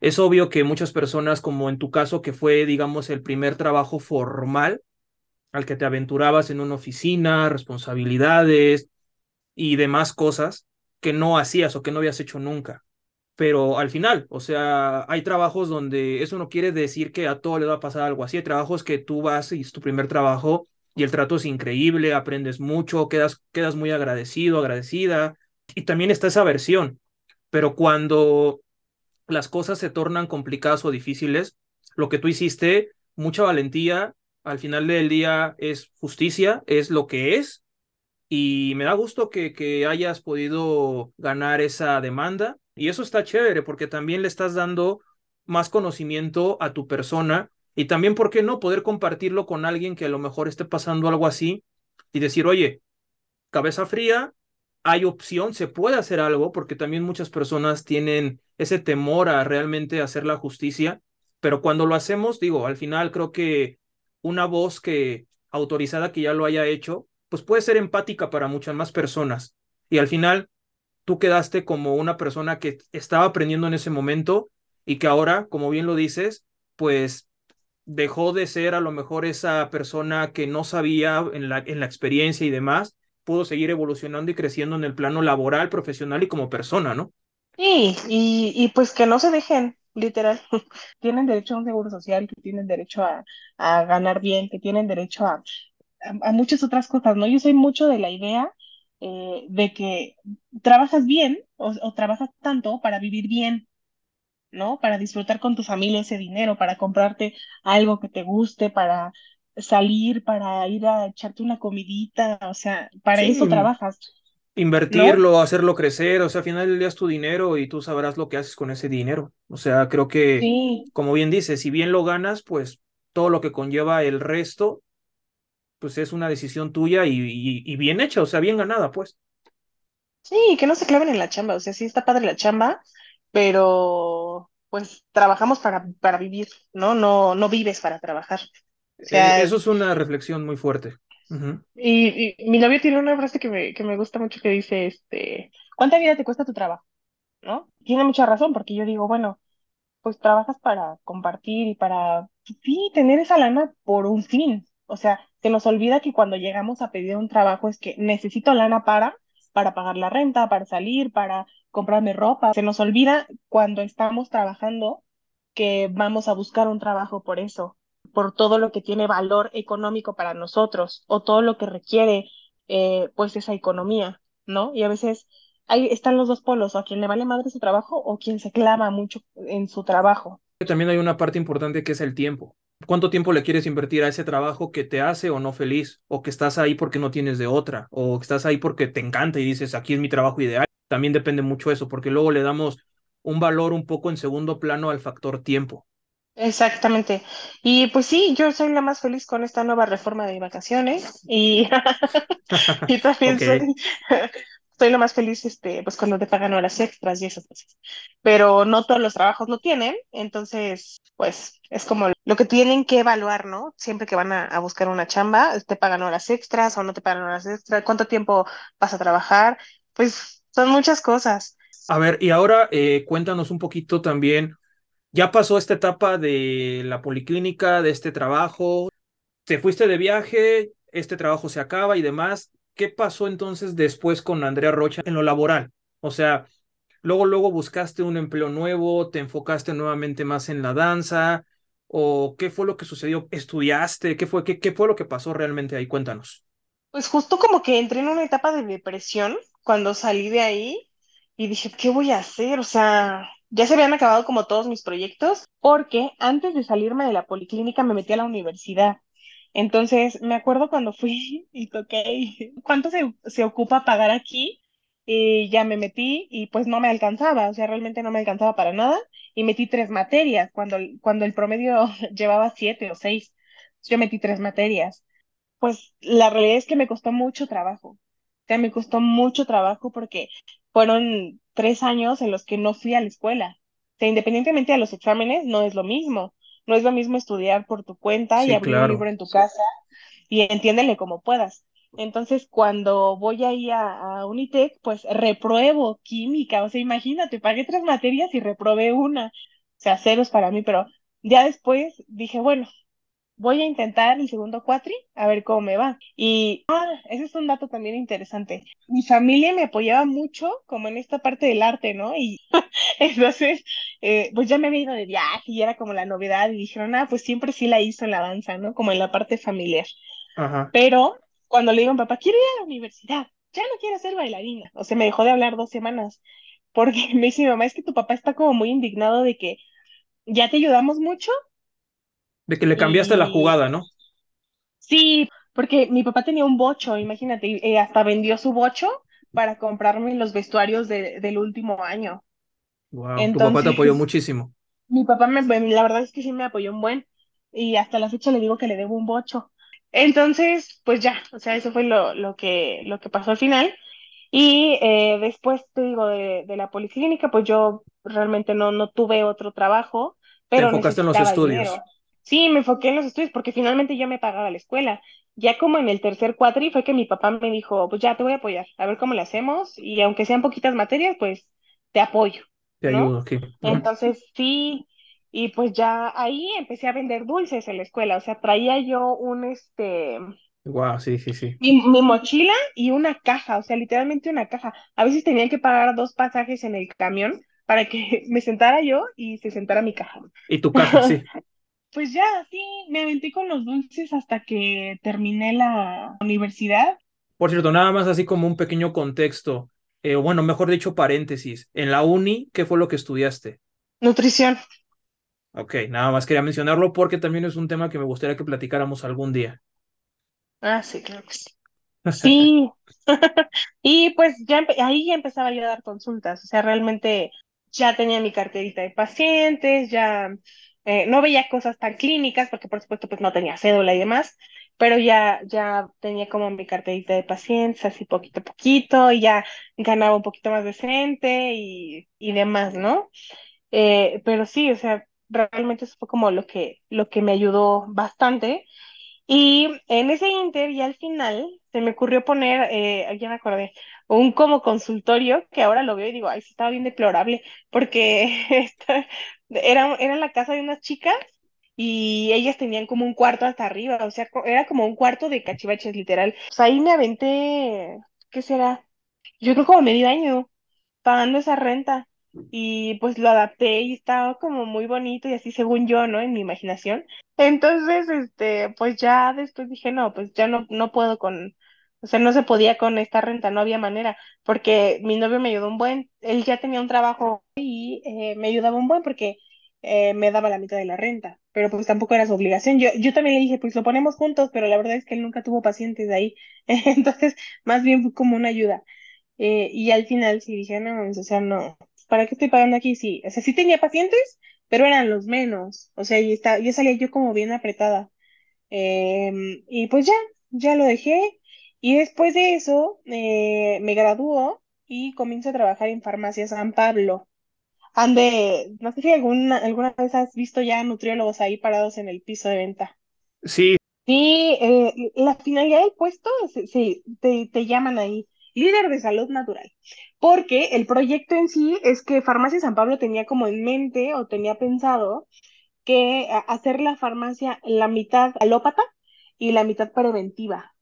Es obvio que muchas personas, como en tu caso, que fue, digamos, el primer trabajo formal al que te aventurabas en una oficina, responsabilidades y demás cosas que no hacías o que no habías hecho nunca. Pero al final, o sea, hay trabajos donde eso no quiere decir que a todo le va a pasar algo así. Hay trabajos que tú vas y es tu primer trabajo y el trato es increíble, aprendes mucho, quedas, quedas muy agradecido, agradecida. Y también está esa versión. Pero cuando las cosas se tornan complicadas o difíciles, lo que tú hiciste, mucha valentía, al final del día es justicia, es lo que es. Y me da gusto que, que hayas podido ganar esa demanda. Y eso está chévere porque también le estás dando más conocimiento a tu persona y también, ¿por qué no poder compartirlo con alguien que a lo mejor esté pasando algo así y decir, oye, cabeza fría, hay opción, se puede hacer algo, porque también muchas personas tienen ese temor a realmente hacer la justicia, pero cuando lo hacemos, digo, al final creo que una voz que autorizada que ya lo haya hecho, pues puede ser empática para muchas más personas. Y al final tú quedaste como una persona que estaba aprendiendo en ese momento y que ahora, como bien lo dices, pues dejó de ser a lo mejor esa persona que no sabía en la, en la experiencia y demás, pudo seguir evolucionando y creciendo en el plano laboral, profesional y como persona, ¿no? Sí, y, y pues que no se dejen, literal. Tienen derecho a un seguro social, que tienen derecho a, a ganar bien, que tienen derecho a, a, a muchas otras cosas, ¿no? Yo soy mucho de la idea eh, de que trabajas bien o, o trabajas tanto para vivir bien, ¿no? Para disfrutar con tu familia ese dinero, para comprarte algo que te guste, para salir, para ir a echarte una comidita, o sea, para Sí, eso trabajas, ¿no? invertirlo, hacerlo crecer, o sea, al final del día es tu dinero y tú sabrás lo que haces con ese dinero. O sea, creo que, Sí. como bien dices, si bien lo ganas, pues todo lo que conlleva el resto, pues es una decisión tuya y, y, y bien hecha, o sea, bien ganada, pues. Sí, que no se claven en la chamba, o sea, sí está padre la chamba, pero pues trabajamos para, para vivir, ¿no? No, no vives para trabajar. O eso es una reflexión muy fuerte. Y, y mi novio tiene una frase que me, que me gusta mucho que dice, este, ¿cuánta vida te cuesta tu trabajo? ¿No? Tiene mucha razón, porque yo digo, bueno, pues trabajas para compartir y para, sí, tener esa lana por un fin. O sea, se nos olvida que cuando llegamos a pedir un trabajo es que necesito lana para, para pagar la renta, para salir, para comprarme ropa. Se nos olvida cuando estamos trabajando que vamos a buscar un trabajo por eso, por todo lo que tiene valor económico para nosotros o todo lo que requiere, eh, pues, esa economía, ¿no? Y a veces ahí están los dos polos, o a quien le vale madre su trabajo o quien se clava mucho en su trabajo. También hay una parte importante que es el tiempo. ¿Cuánto tiempo le quieres invertir a ese trabajo que te hace o no feliz? O que estás ahí porque no tienes de otra, o que estás ahí porque te encanta y dices, aquí es mi trabajo ideal. También depende mucho eso, porque luego le damos un valor un poco en segundo plano al factor tiempo. Exactamente. Y pues sí, yo soy la más feliz con esta nueva reforma de vacaciones y, y también soy, soy lo más feliz este, pues cuando te pagan horas extras y esas cosas. Pero no todos los trabajos lo tienen, entonces pues es como lo que tienen que evaluar, ¿no? Siempre que van a, a buscar una chamba, te pagan horas extras o no te pagan horas extras, cuánto tiempo vas a trabajar, pues son muchas cosas. A ver, y ahora eh, cuéntanos un poquito también, ya pasó esta etapa de la policlínica, de este trabajo, te fuiste de viaje, este trabajo se acaba y demás. ¿Qué pasó entonces después con Andrea Rocha en lo laboral? O sea, luego, luego buscaste un empleo nuevo, te enfocaste nuevamente más en la danza, o qué fue lo que sucedió, estudiaste, qué fue, qué, qué fue lo que pasó realmente ahí, cuéntanos. Pues justo como que entré en una etapa de depresión cuando salí de ahí y dije, ¿qué voy a hacer? O sea, ya se habían acabado como todos mis proyectos porque antes de salirme de la policlínica me metí a la universidad. Entonces, me acuerdo cuando fui y toqué, ¿cuánto se, se ocupa pagar aquí? Y ya me metí y pues no me alcanzaba, o sea, realmente no me alcanzaba para nada y metí tres materias cuando, cuando el promedio llevaba siete o seis. Yo metí tres materias. Pues la realidad es que me costó mucho trabajo. O sea, me costó mucho trabajo porque fueron tres años en los que no fui a la escuela. O sea, independientemente de los exámenes, no es lo mismo. No es lo mismo estudiar por tu cuenta y abrir un libro en tu casa y entiéndele como puedas. Entonces, cuando voy ahí a, a Unitec, pues repruebo química. O sea, imagínate, pagué tres materias y reprobé una. O sea, ceros para mí, pero ya después dije, bueno, voy a intentar el segundo cuatri a ver cómo me va. Y ah, ese es un dato también interesante. Mi familia me apoyaba mucho como en esta parte del arte, ¿no? Y entonces, eh, pues ya me había ido de viaje y era como la novedad y dijeron, ah, pues siempre sí la hizo en la danza, ¿no? Como en la parte familiar. Ajá. Pero cuando le digo a mi papá, quiero ir a la universidad, ya no quiero ser bailarina. O sea, me dejó de hablar dos semanas porque me dice mi mamá, es que tu papá está como muy indignado de que ya te ayudamos mucho De que le cambiaste la jugada, ¿no? Sí, porque mi papá tenía un bocho, imagínate, eh, hasta vendió su bocho para comprarme los vestuarios de- del último año. Wow, tu papá te apoyó muchísimo. mi papá me, la verdad es que sí me apoyó un buen, y hasta la fecha le digo que le debo un bocho. Entonces, pues ya, o sea, eso fue lo, lo que, lo que pasó al final. Y eh, después, te digo, de, de la policlínica, pues yo realmente no, no tuve otro trabajo, Te pero enfocaste en los dinero. estudios. Sí, me enfoqué en los estudios porque finalmente yo me pagaba la escuela. Ya como en el tercer cuatri fue que mi papá me dijo, pues ya te voy a apoyar, a ver cómo le hacemos y aunque sean poquitas materias, pues te apoyo, Te ¿no? ayudo. Entonces sí, y pues ya ahí empecé a vender dulces en la escuela, o sea, traía yo un, este, Wow, sí, sí, sí. mi, mi mochila y una caja, o sea, literalmente una caja. A veces tenía que pagar dos pasajes en el camión para que me sentara yo y se sentara mi caja. Y tu caja, sí. Pues ya, sí, me aventé con los dulces hasta que terminé la universidad. Por cierto, nada más así como un pequeño contexto, eh, bueno, mejor dicho, paréntesis. En la uni, ¿qué fue lo que estudiaste? Nutrición. Ok, nada más quería mencionarlo porque también es un tema que me gustaría que platicáramos algún día. Ah, sí, claro que sí. Sí, y pues ya ahí ya empezaba yo a dar consultas, o sea, realmente ya tenía mi carterita de pacientes, ya eh, no veía cosas tan clínicas, porque por supuesto pues no tenía cédula y demás, pero ya, ya tenía como mi carterita de pacientes, así poquito a poquito, y ya ganaba un poquito más decente y, y demás, ¿no? Eh, pero sí, o sea, realmente eso fue como lo que, lo que me ayudó bastante. Y en ese inter y al final se me ocurrió poner, eh, ya me acordé, un como consultorio que ahora lo veo y digo, ay, sí estaba bien deplorable, porque era, era la casa de unas chicas y ellas tenían como un cuarto hasta arriba, o sea, era como un cuarto de cachivaches literal. Pues ahí me aventé, ¿qué será? Yo creo como medio año pagando esa renta. Y pues lo adapté y estaba como muy bonito y así según yo, ¿no? En mi imaginación. Entonces, este, pues ya después dije, no, pues ya no, no puedo con, o sea, no se podía con esta renta, no había manera, porque mi novio me ayudó un buen, él ya tenía un trabajo y eh, me ayudaba un buen porque eh, me daba la mitad de la renta, pero pues tampoco era su obligación. Yo, yo también le dije, pues lo ponemos juntos, pero la verdad es que él nunca tuvo pacientes de ahí. Entonces, más bien fue como una ayuda. Eh, y al final sí dije, no, o sea, no, ¿para qué estoy pagando aquí? Sí, o sea, sí tenía pacientes, pero eran los menos, o sea, y está, ya salía yo como bien apretada. Em, y pues ya, ya lo dejé. Y después de eso, eh, me graduó y comienzo a trabajar en Farmacia San Pablo. Ande, no sé si alguna, alguna vez has visto ya nutriólogos ahí parados en el piso de venta. Sí. Sí, eh, la finalidad del puesto, sí, te, te llaman ahí líder de salud natural, porque el proyecto en sí es que Farmacia San Pablo tenía como en mente o tenía pensado que hacer la farmacia la mitad alópata y la mitad preventiva.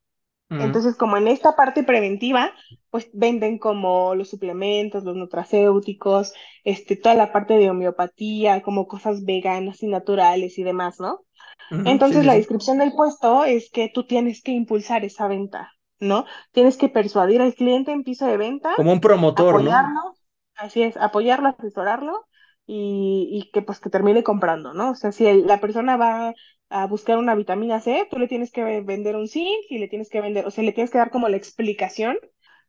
Entonces, como en esta parte preventiva, pues venden como los suplementos, los nutracéuticos, este, toda la parte de homeopatía, como cosas veganas y naturales y demás, ¿no? Entonces, la descripción del puesto es que tú tienes que impulsar esa venta, ¿no? Tienes que persuadir al cliente en piso de venta. Como un promotor, apoyarlo, ¿no? Así es, apoyarlo, asesorarlo y, y, que pues que termine comprando, ¿no? O sea, si la persona va a buscar una vitamina C, tú le tienes que vender un zinc y le tienes que vender, o sea, le tienes que dar como la explicación,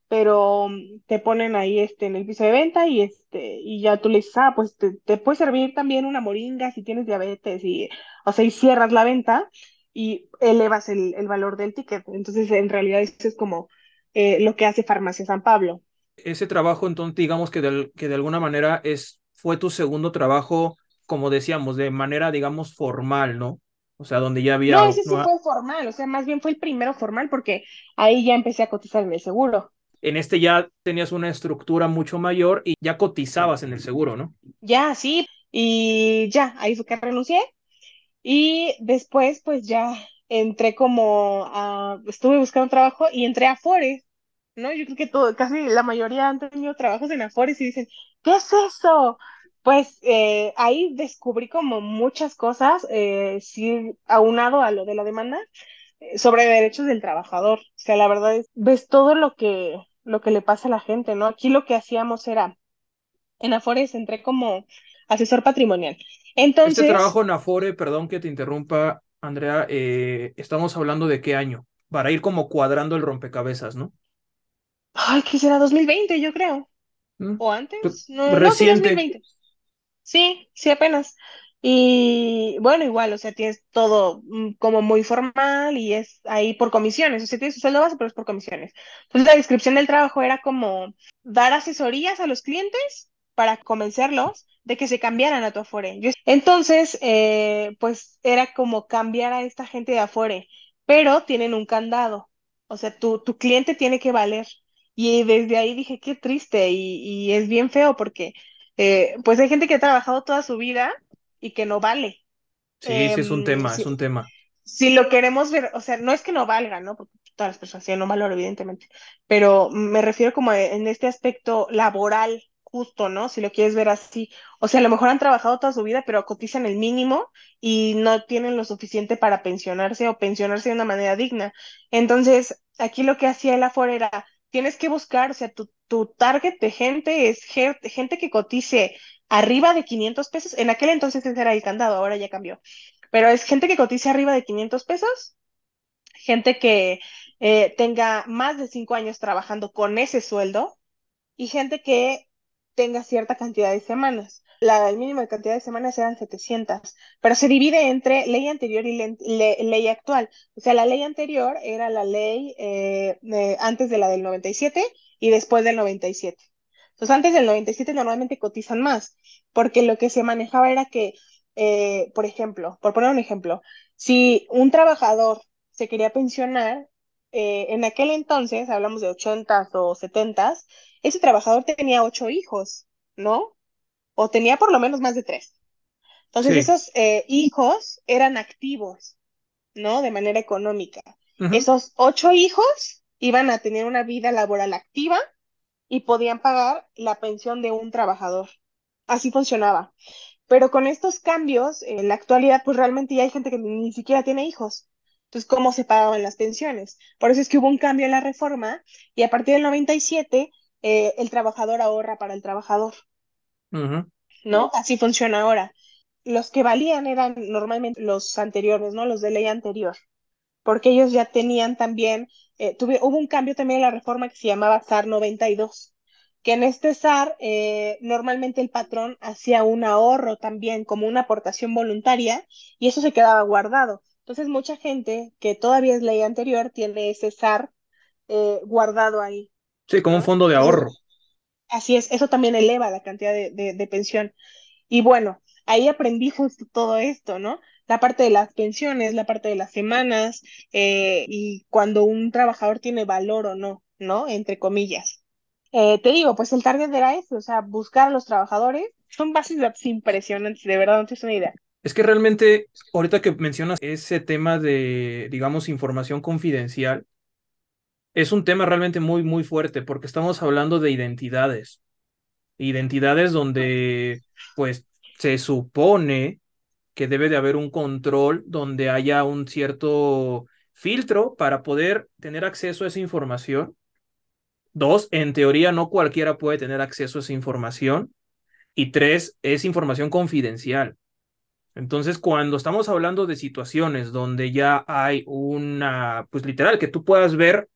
pero mm, te ponen ahí este en el piso de venta y este y ya tú le dices, ah, pues te, te puede servir también una moringa si tienes diabetes y, o sea, y cierras la venta y elevas el, el valor del ticket. Entonces, en realidad, eso es como eh, lo que hace Farmacia San Pablo. Ese trabajo, entonces, digamos que de, que de alguna manera es, fue tu segundo trabajo, como decíamos, de manera, digamos, formal, ¿no? O sea, donde ya había... No, ese sí fue formal, o sea, más bien fue el primero formal porque ahí ya empecé a cotizar en el seguro. En este ya tenías una estructura mucho mayor y ya cotizabas en el seguro, ¿no? Ya, sí, y ya, ahí fue que renuncié. Y después, pues ya entré como a, estuve buscando trabajo y entré a Afores, ¿no? Yo creo que todo, casi la mayoría han tenido trabajos en Afores y dicen, ¿qué es eso? Pues eh, ahí descubrí como muchas cosas, eh, sí, aunado a lo de la demanda, eh, sobre derechos del trabajador. O sea, la verdad es, ves todo lo que, lo que le pasa a la gente, ¿no? Aquí lo que hacíamos era, en Afores entré como asesor patrimonial. Entonces, este trabajo en Afore, perdón que te interrumpa, Andrea, eh, estamos hablando de qué año, para ir como cuadrando el rompecabezas, ¿no? Ay, ¿qué será? 2020, yo creo. ¿Mm? ¿O antes? No, Reciente. No, sí, 2020. Sí, sí, apenas. Y bueno, igual, o sea, tienes todo mm, como muy formal y es ahí por comisiones, o sea, tienes su sueldo base, pero es por comisiones. Entonces, la descripción del trabajo era como dar asesorías a los clientes para convencerlos de que se cambiaran a tu Afore. Entonces, eh, pues era como cambiar a esta gente de Afore, pero tienen un candado, o sea, tu, tu cliente tiene que valer. Y desde ahí dije, qué triste y es bien feo porque eh, pues hay gente que ha trabajado toda su vida y que no vale. Sí, sí, es un em, tema, es un tema. Si lo queremos ver, o sea, no es que no valga, ¿no? Porque todas las personas tienen un valor, evidentemente, pero me refiero como en este aspecto laboral, justo, ¿no? Si lo quieres ver así. O sea, a lo mejor han trabajado toda su vida, pero cotizan el mínimo y no tienen lo suficiente para pensionarse o pensionarse de una manera digna. Entonces, aquí lo que hacía el Afore era, tienes que buscar, o sea, tu, tu target de gente es gente que cotice arriba de 500 pesos. En aquel entonces ese era el candado, ahora ya cambió. Pero es gente que cotice arriba de 500 pesos, gente que eh, tenga más de 5 años trabajando con ese sueldo y gente que tenga cierta cantidad de semanas. La, de cantidad de semanas eran 700, pero se divide entre ley anterior y ley actual. O sea, la ley anterior era la ley eh, antes de la del 97 y después del 97. Entonces, antes del 97 normalmente cotizan más, porque lo que se manejaba era que, eh, por ejemplo, por poner un ejemplo, si un trabajador se quería pensionar, eh, en aquel entonces, hablamos de 80s o 70s, ese trabajador tenía ocho hijos, ¿no? O tenía por lo menos más de tres. Entonces, esos eh, hijos eran activos, ¿no? De manera económica. Esos ocho hijos iban a tener una vida laboral activa y podían pagar la pensión de un trabajador. Así funcionaba. Pero con estos cambios, en la actualidad, pues realmente ya hay gente que ni siquiera tiene hijos. Entonces, ¿cómo se pagaban las pensiones? Por eso es que hubo un cambio en la reforma y a partir del 97 eh, el trabajador ahorra para el trabajador. ¿No? Así funciona ahora. Los que valían eran normalmente los anteriores, ¿no? Los de ley anterior, porque ellos ya tenían también, eh, hubo un cambio también en la reforma que se llamaba SAR 92, que en este SAR eh, normalmente el patrón hacía un ahorro también como una aportación voluntaria y eso se quedaba guardado. Entonces mucha gente que todavía es ley anterior tiene ese SAR eh, guardado ahí. Sí, como un fondo de ahorro. Así es, eso también eleva la cantidad de, de pensión. Y bueno, ahí aprendí justo todo esto, ¿no? La parte de las pensiones, la parte de las semanas eh, y cuando un trabajador tiene valor o no, ¿no? Entre comillas. Eh, te digo, pues el target era eso, o sea, buscar a los trabajadores. Son bases de impresionantes, de verdad, no tienes una idea. Es que realmente, ahorita que mencionas ese tema de, digamos, información confidencial, es un tema realmente muy, muy fuerte porque estamos hablando de identidades. Identidades donde, pues, se supone que debe de haber un control donde haya un cierto filtro para poder tener acceso a esa información. Dos, en teoría no cualquiera puede tener acceso a esa información. Y tres, es información confidencial. Entonces, cuando estamos hablando de situaciones donde ya hay una, pues literal, que tú puedas ver,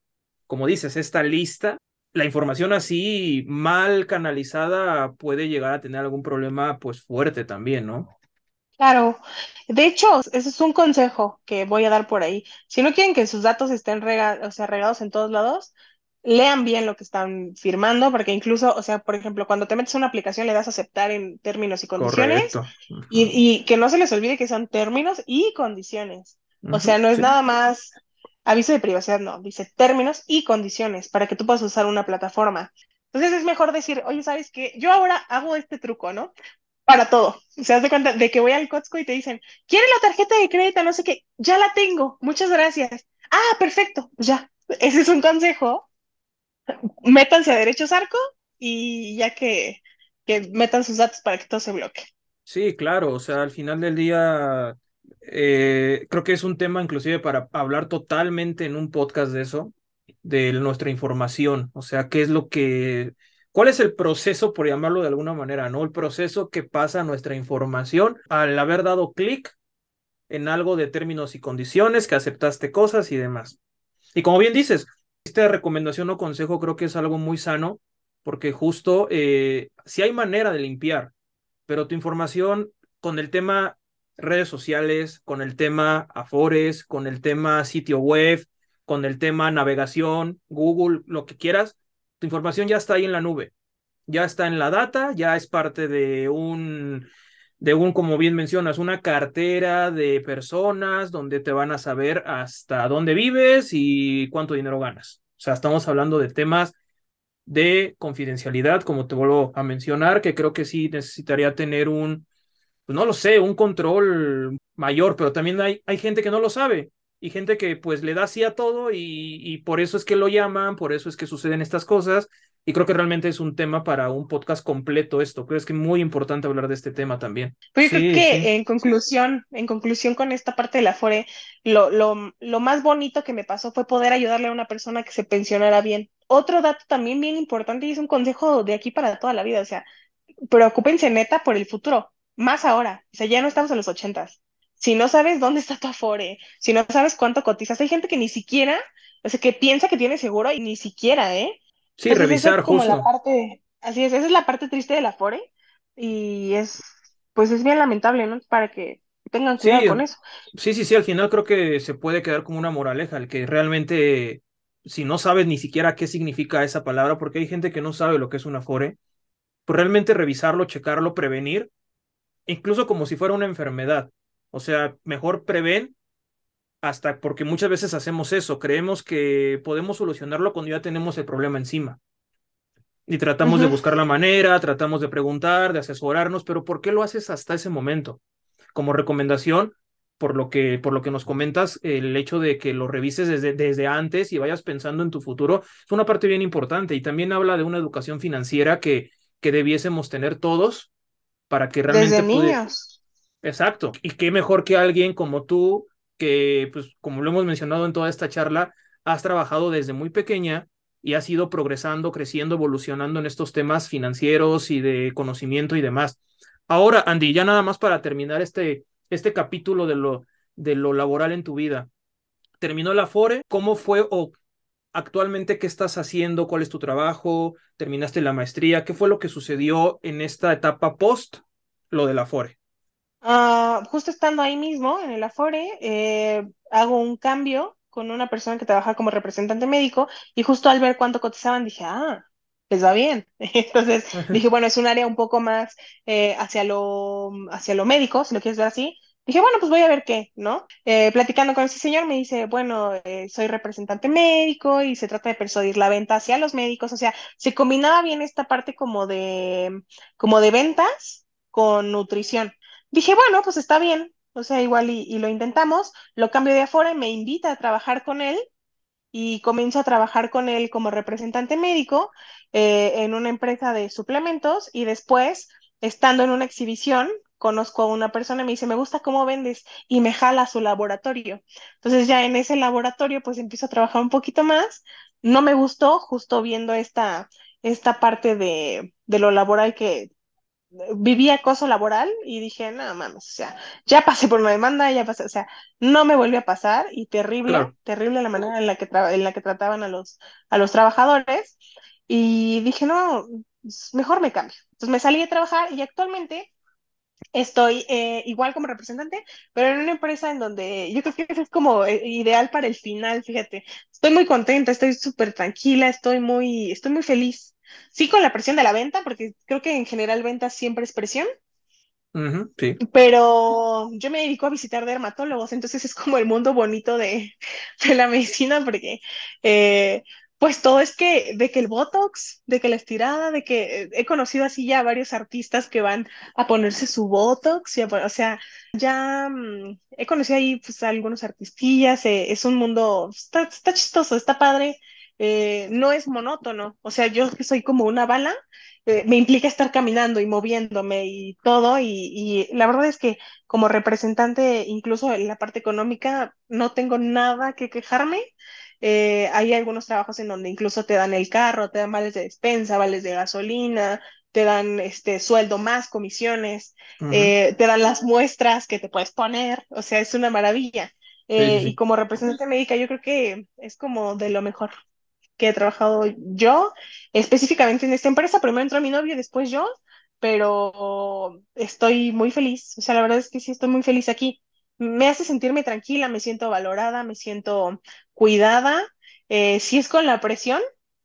como dices, esta lista, la información así mal canalizada puede llegar a tener algún problema, pues fuerte también, ¿no? Claro, de hecho, ese es un consejo que voy a dar por ahí. Si no quieren que sus datos estén o sea, regados en todos lados, lean bien lo que están firmando, porque incluso, o sea, por ejemplo, cuando te metes a una aplicación le das a aceptar en términos y condiciones y, que no se les olvide que son términos y condiciones. O sea, no es nada más aviso de privacidad, no, dice términos y condiciones para que tú puedas usar una plataforma. Entonces es mejor decir, oye, ¿sabes qué? Yo ahora hago este truco, ¿no? Para todo. Se das cuenta de que voy al Costco y te dicen, ¿quiere la tarjeta de crédito? No sé qué, ya la tengo, muchas gracias. Ah, perfecto, ya. Ese es un consejo. Métanse a Derechos Arco y ya que, que metan sus datos para que todo se bloquee. Sí, claro, o sea, al final del día eh, creo que es un tema inclusive para hablar totalmente en un podcast de eso, de nuestra información, o sea, qué es lo que ¿Cuál es el proceso, por llamarlo de alguna manera, no? El proceso que pasa nuestra información al haber dado clic en algo de términos y condiciones, que aceptaste cosas y demás. Y como bien dices, esta recomendación o consejo creo que es algo muy sano, porque justo eh, si hay manera de limpiar, pero tu información con el tema redes sociales, con el tema Afores, con el tema sitio web, con el tema navegación, Google, lo que quieras, tu información ya está ahí en la nube, ya está en la data, ya es parte de un, de un, como bien mencionas, una cartera de personas donde te van a saber hasta dónde vives y cuánto dinero ganas. O sea, estamos hablando de temas de confidencialidad, como te vuelvo a mencionar, que creo que sí necesitaría tener un, pues no lo sé, un control mayor, pero también hay, hay gente que no lo sabe y gente que pues le da sí a todo y, por eso es que lo llaman, por eso es que suceden estas cosas y creo que realmente es un tema para un podcast completo esto. Creo que es muy importante hablar de este tema también. Pero yo creo que en conclusión, en conclusión con esta parte de la FORE, lo, lo, lo más bonito que me pasó fue poder ayudarle a una persona que se pensionara bien. Otro dato también bien importante y es un consejo de aquí para toda la vida, o sea, preocúpense neta por el futuro, más ahora, o sea, ya no estamos en los ochentas si no sabes dónde está tu Afore, si no sabes cuánto cotizas, hay gente que ni siquiera, o sea, que piensa que tiene seguro y ni siquiera, ¿eh? Sí, revisar es como La parte, así es, esa es la parte triste del Afore y es, pues es bien lamentable, ¿no? Para que tengan cuidado con eso. Sí, sí, sí, al final creo que se puede quedar como una moraleja, el que realmente, si no sabes ni siquiera qué significa esa palabra, porque hay gente que no sabe lo que es un Afore, pues realmente revisarlo, checarlo, prevenir, incluso como si fuera una enfermedad o sea, mejor prevén hasta porque muchas veces hacemos eso, creemos que podemos solucionarlo cuando ya tenemos el problema encima. Y tratamos de buscar la manera, tratamos de preguntar, de asesorarnos, pero ¿por qué lo haces hasta ese momento? Como recomendación, por lo que, por lo que nos comentas, el hecho de que lo revises desde, desde antes y vayas pensando en tu futuro es una parte bien importante y también habla de una educación financiera que, que debiésemos tener todos para que realmente... Desde niños. Exacto. Y qué mejor que alguien como tú, que, pues, como lo hemos mencionado en toda esta charla, has trabajado desde muy pequeña y has ido progresando, creciendo, evolucionando en estos temas financieros y de conocimiento y demás. Ahora, Andy, ya nada más para terminar este, este capítulo de lo, de lo laboral en tu vida. Terminó la FORE, ¿cómo fue o actualmente qué estás haciendo, cuál es tu trabajo, terminaste la maestría, qué fue lo que sucedió en esta etapa post lo del Afore. Uh, justo estando ahí mismo, en el Afore, eh, hago un cambio con una persona que trabaja como representante médico y justo al ver cuánto cotizaban dije, ah, les va bien. Entonces dije, bueno, es un área un poco más eh, hacia, lo, hacia lo médico, si lo quieres ver así. Dije, bueno, pues voy a ver qué, ¿no? Eh, platicando con ese señor me dice, bueno, eh, soy representante médico y se trata de persuadir la venta hacia los médicos, o sea, se combinaba bien esta parte como de, como de ventas con nutrición. Dije, bueno, pues está bien, o sea, igual y, y lo intentamos, lo cambio de Afore, me invita a trabajar con él y comienzo a trabajar con él como representante médico eh, en una empresa de suplementos y después, estando en una exhibición, conozco a una persona y me dice, me gusta cómo vendes y me jala a su laboratorio. Entonces ya en ese laboratorio pues empiezo a trabajar un poquito más. No me gustó justo viendo esta, esta parte de, de lo laboral que viví acoso laboral y dije, no mames, o sea, ya pasé por una demanda, ya pasé, o sea, no me volvió a pasar y terrible, terrible la manera en la que, en la que trataban a los, a los trabajadores y dije, no, mejor me cambio. Entonces me salí a trabajar y actualmente estoy eh, igual como representante, pero en una empresa en donde yo creo que eso es como eh, ideal para el final, fíjate. Estoy muy contenta, estoy súper tranquila, estoy muy, estoy muy feliz Sí con la presión de la venta, porque creo que en general venta siempre es presión. sí. Pero yo me dedico a visitar dermatólogos, entonces es como el mundo bonito de, de la medicina, porque eh, pues todo es que, de que el Botox, de que la estirada, de que he conocido así ya varios artistas que van a ponerse su Botox, o sea, ya mm, he conocido ahí pues algunos artistillas, eh, es un mundo, está, está chistoso, está padre eh, no es monótono. O sea, yo que soy como una bala, eh, me implica estar caminando y moviéndome y todo. Y, la verdad es que como representante, incluso en la parte económica, no tengo nada que quejarme. Eh, hay algunos trabajos en donde incluso te dan el carro, te dan vales de despensa, vales de gasolina, te dan este sueldo más, comisiones, te dan las muestras que te puedes poner, o sea, es una maravilla. Y como representante médica, yo creo que es como de lo mejor que he trabajado yo, específicamente en esta empresa. Primero entró mi novio, después yo, pero estoy muy feliz. O sea, la verdad es que sí, estoy muy feliz aquí. Me hace sentirme tranquila, me siento valorada, me siento cuidada. Eh, si es con la presión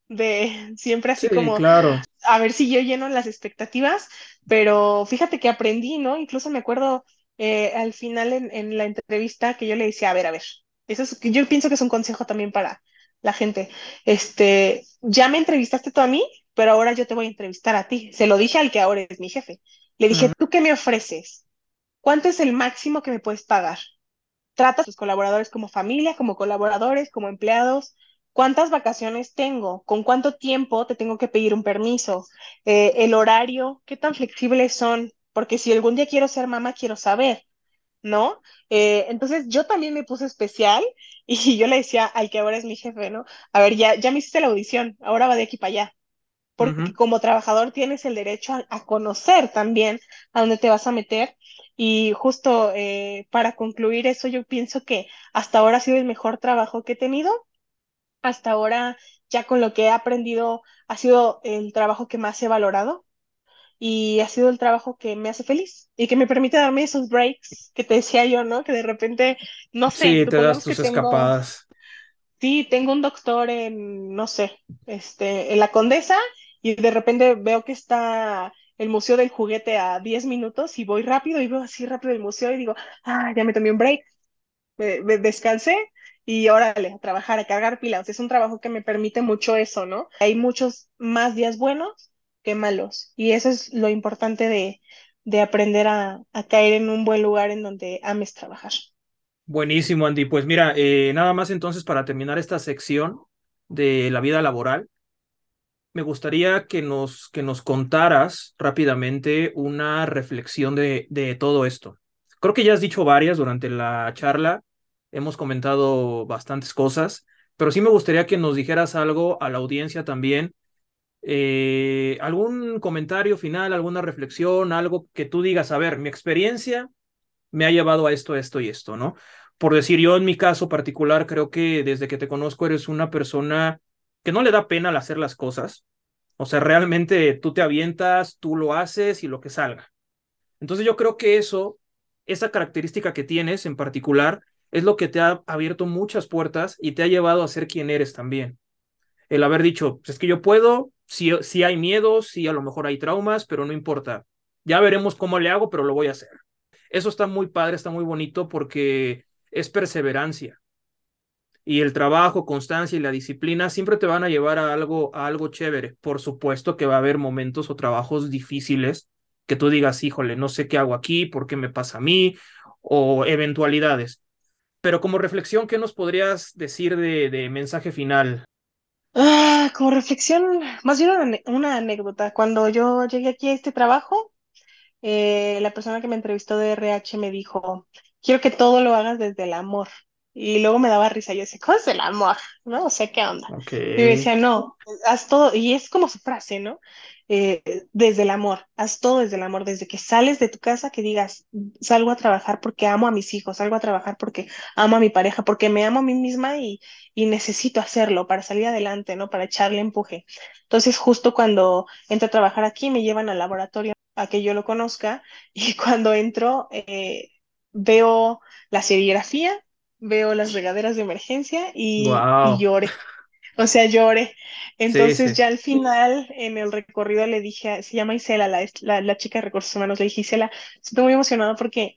de siempre así como claro. a ver si yo lleno las expectativas, pero fíjate que aprendí, ¿no? Incluso me acuerdo eh, al final en, en, la entrevista que yo le decía, a ver, a ver, eso es, yo pienso que es un consejo también para, la gente, este, ya me entrevistaste tú a mí, pero ahora yo te voy a entrevistar a ti. Se lo dije al que ahora es mi jefe. Le dije, ¿tú qué me ofreces? ¿Cuánto es el máximo que me puedes pagar? ¿Tratas a tus colaboradores como familia, como colaboradores, como empleados? ¿Cuántas vacaciones tengo? ¿Con cuánto tiempo te tengo que pedir un permiso? Eh, ¿El horario? ¿Qué tan flexibles son? Porque si algún día quiero ser mamá, quiero saber. ¿No? Eh, entonces yo también me puse especial y yo le decía al que ahora es mi jefe, ¿no? A ver, ya, ya me hiciste la audición, ahora va de aquí para allá. Porque como trabajador tienes el derecho a, conocer también a dónde te vas a meter. Y justo eh, para concluir eso, yo pienso que hasta ahora ha sido el mejor trabajo que he tenido. Hasta ahora, ya con lo que he aprendido, ha sido el trabajo que más he valorado y ha sido el trabajo que me hace feliz y que me permite darme esos breaks que te decía yo, ¿no? Que de repente, no sé. Sí, te das tus escapadas. Sí, tengo un doctor en, no sé, este, en la Condesa y de repente veo que está el Museo del Juguete a 10 minutos y voy rápido y veo así rápido el museo y digo, ah, ya me tomé un break, me, descansé y órale, a trabajar, a cargar pilas. Es un trabajo que me permite mucho eso, ¿no? Hay muchos más días buenos que malos. Y eso es lo importante de, de aprender a, caer en un buen lugar en donde ames trabajar. Buenísimo, Andy. Pues mira, eh, nada más entonces para terminar esta sección de la vida laboral, me gustaría que nos, que nos contaras rápidamente una reflexión de, de todo esto. Creo que ya has dicho varias durante la charla, hemos comentado bastantes cosas, pero sí me gustaría que nos dijeras algo a la audiencia también eh, ¿Algún comentario final, alguna reflexión, algo que tú digas, a ver, mi experiencia me ha llevado a esto, esto y esto, ¿no? por decir yo en mi caso particular, creo que desde que te conozco eres una persona que no le da pena al hacer las cosas. O sea, realmente tú te avientas, tú lo haces y lo que salga. Entonces yo creo que eso, esa característica que tienes en particular, es lo que te ha abierto muchas puertas y te ha llevado a ser quien eres también. El haber dicho, es que yo puedo, si, hay miedos, si a lo mejor hay traumas, pero no importa. Ya veremos cómo le hago, pero lo voy a hacer. Eso está muy padre, está muy bonito porque es perseverancia. Y el trabajo, constancia y la disciplina siempre te van a llevar a algo, a algo chévere. Por supuesto que va a haber momentos o trabajos difíciles que tú digas, híjole, no sé qué hago aquí, por qué me pasa a mí, o eventualidades. Pero como reflexión, ¿qué nos podrías decir de, de mensaje final? Ah, como reflexión, más bien una, una anécdota. Cuando yo llegué aquí a este trabajo, eh, la persona que me entrevistó de RH me dijo, quiero que todo lo hagas desde el amor. Y luego me daba risa, yo decía, ¿cómo es el amor? ¿No? O sea, ¿qué onda? Y me decía, no, haz todo, y es como su frase, ¿no? Eh, desde el amor, haz todo desde el amor, desde que sales de tu casa, que digas, salgo a trabajar porque amo a mis hijos, salgo a trabajar porque amo a mi pareja, porque me amo a mí misma y, y necesito hacerlo para salir adelante, ¿no? Para echarle empuje. Entonces, justo cuando entro a trabajar aquí, me llevan al laboratorio a que yo lo conozca y cuando entro, eh, veo la serigrafía veo las regaderas de emergencia y, lloré. O sea, lloré. Entonces ya al final, en el recorrido, le dije, se llama Isela, la, la, chica de recursos humanos, le dije, Isela, estoy muy emocionada porque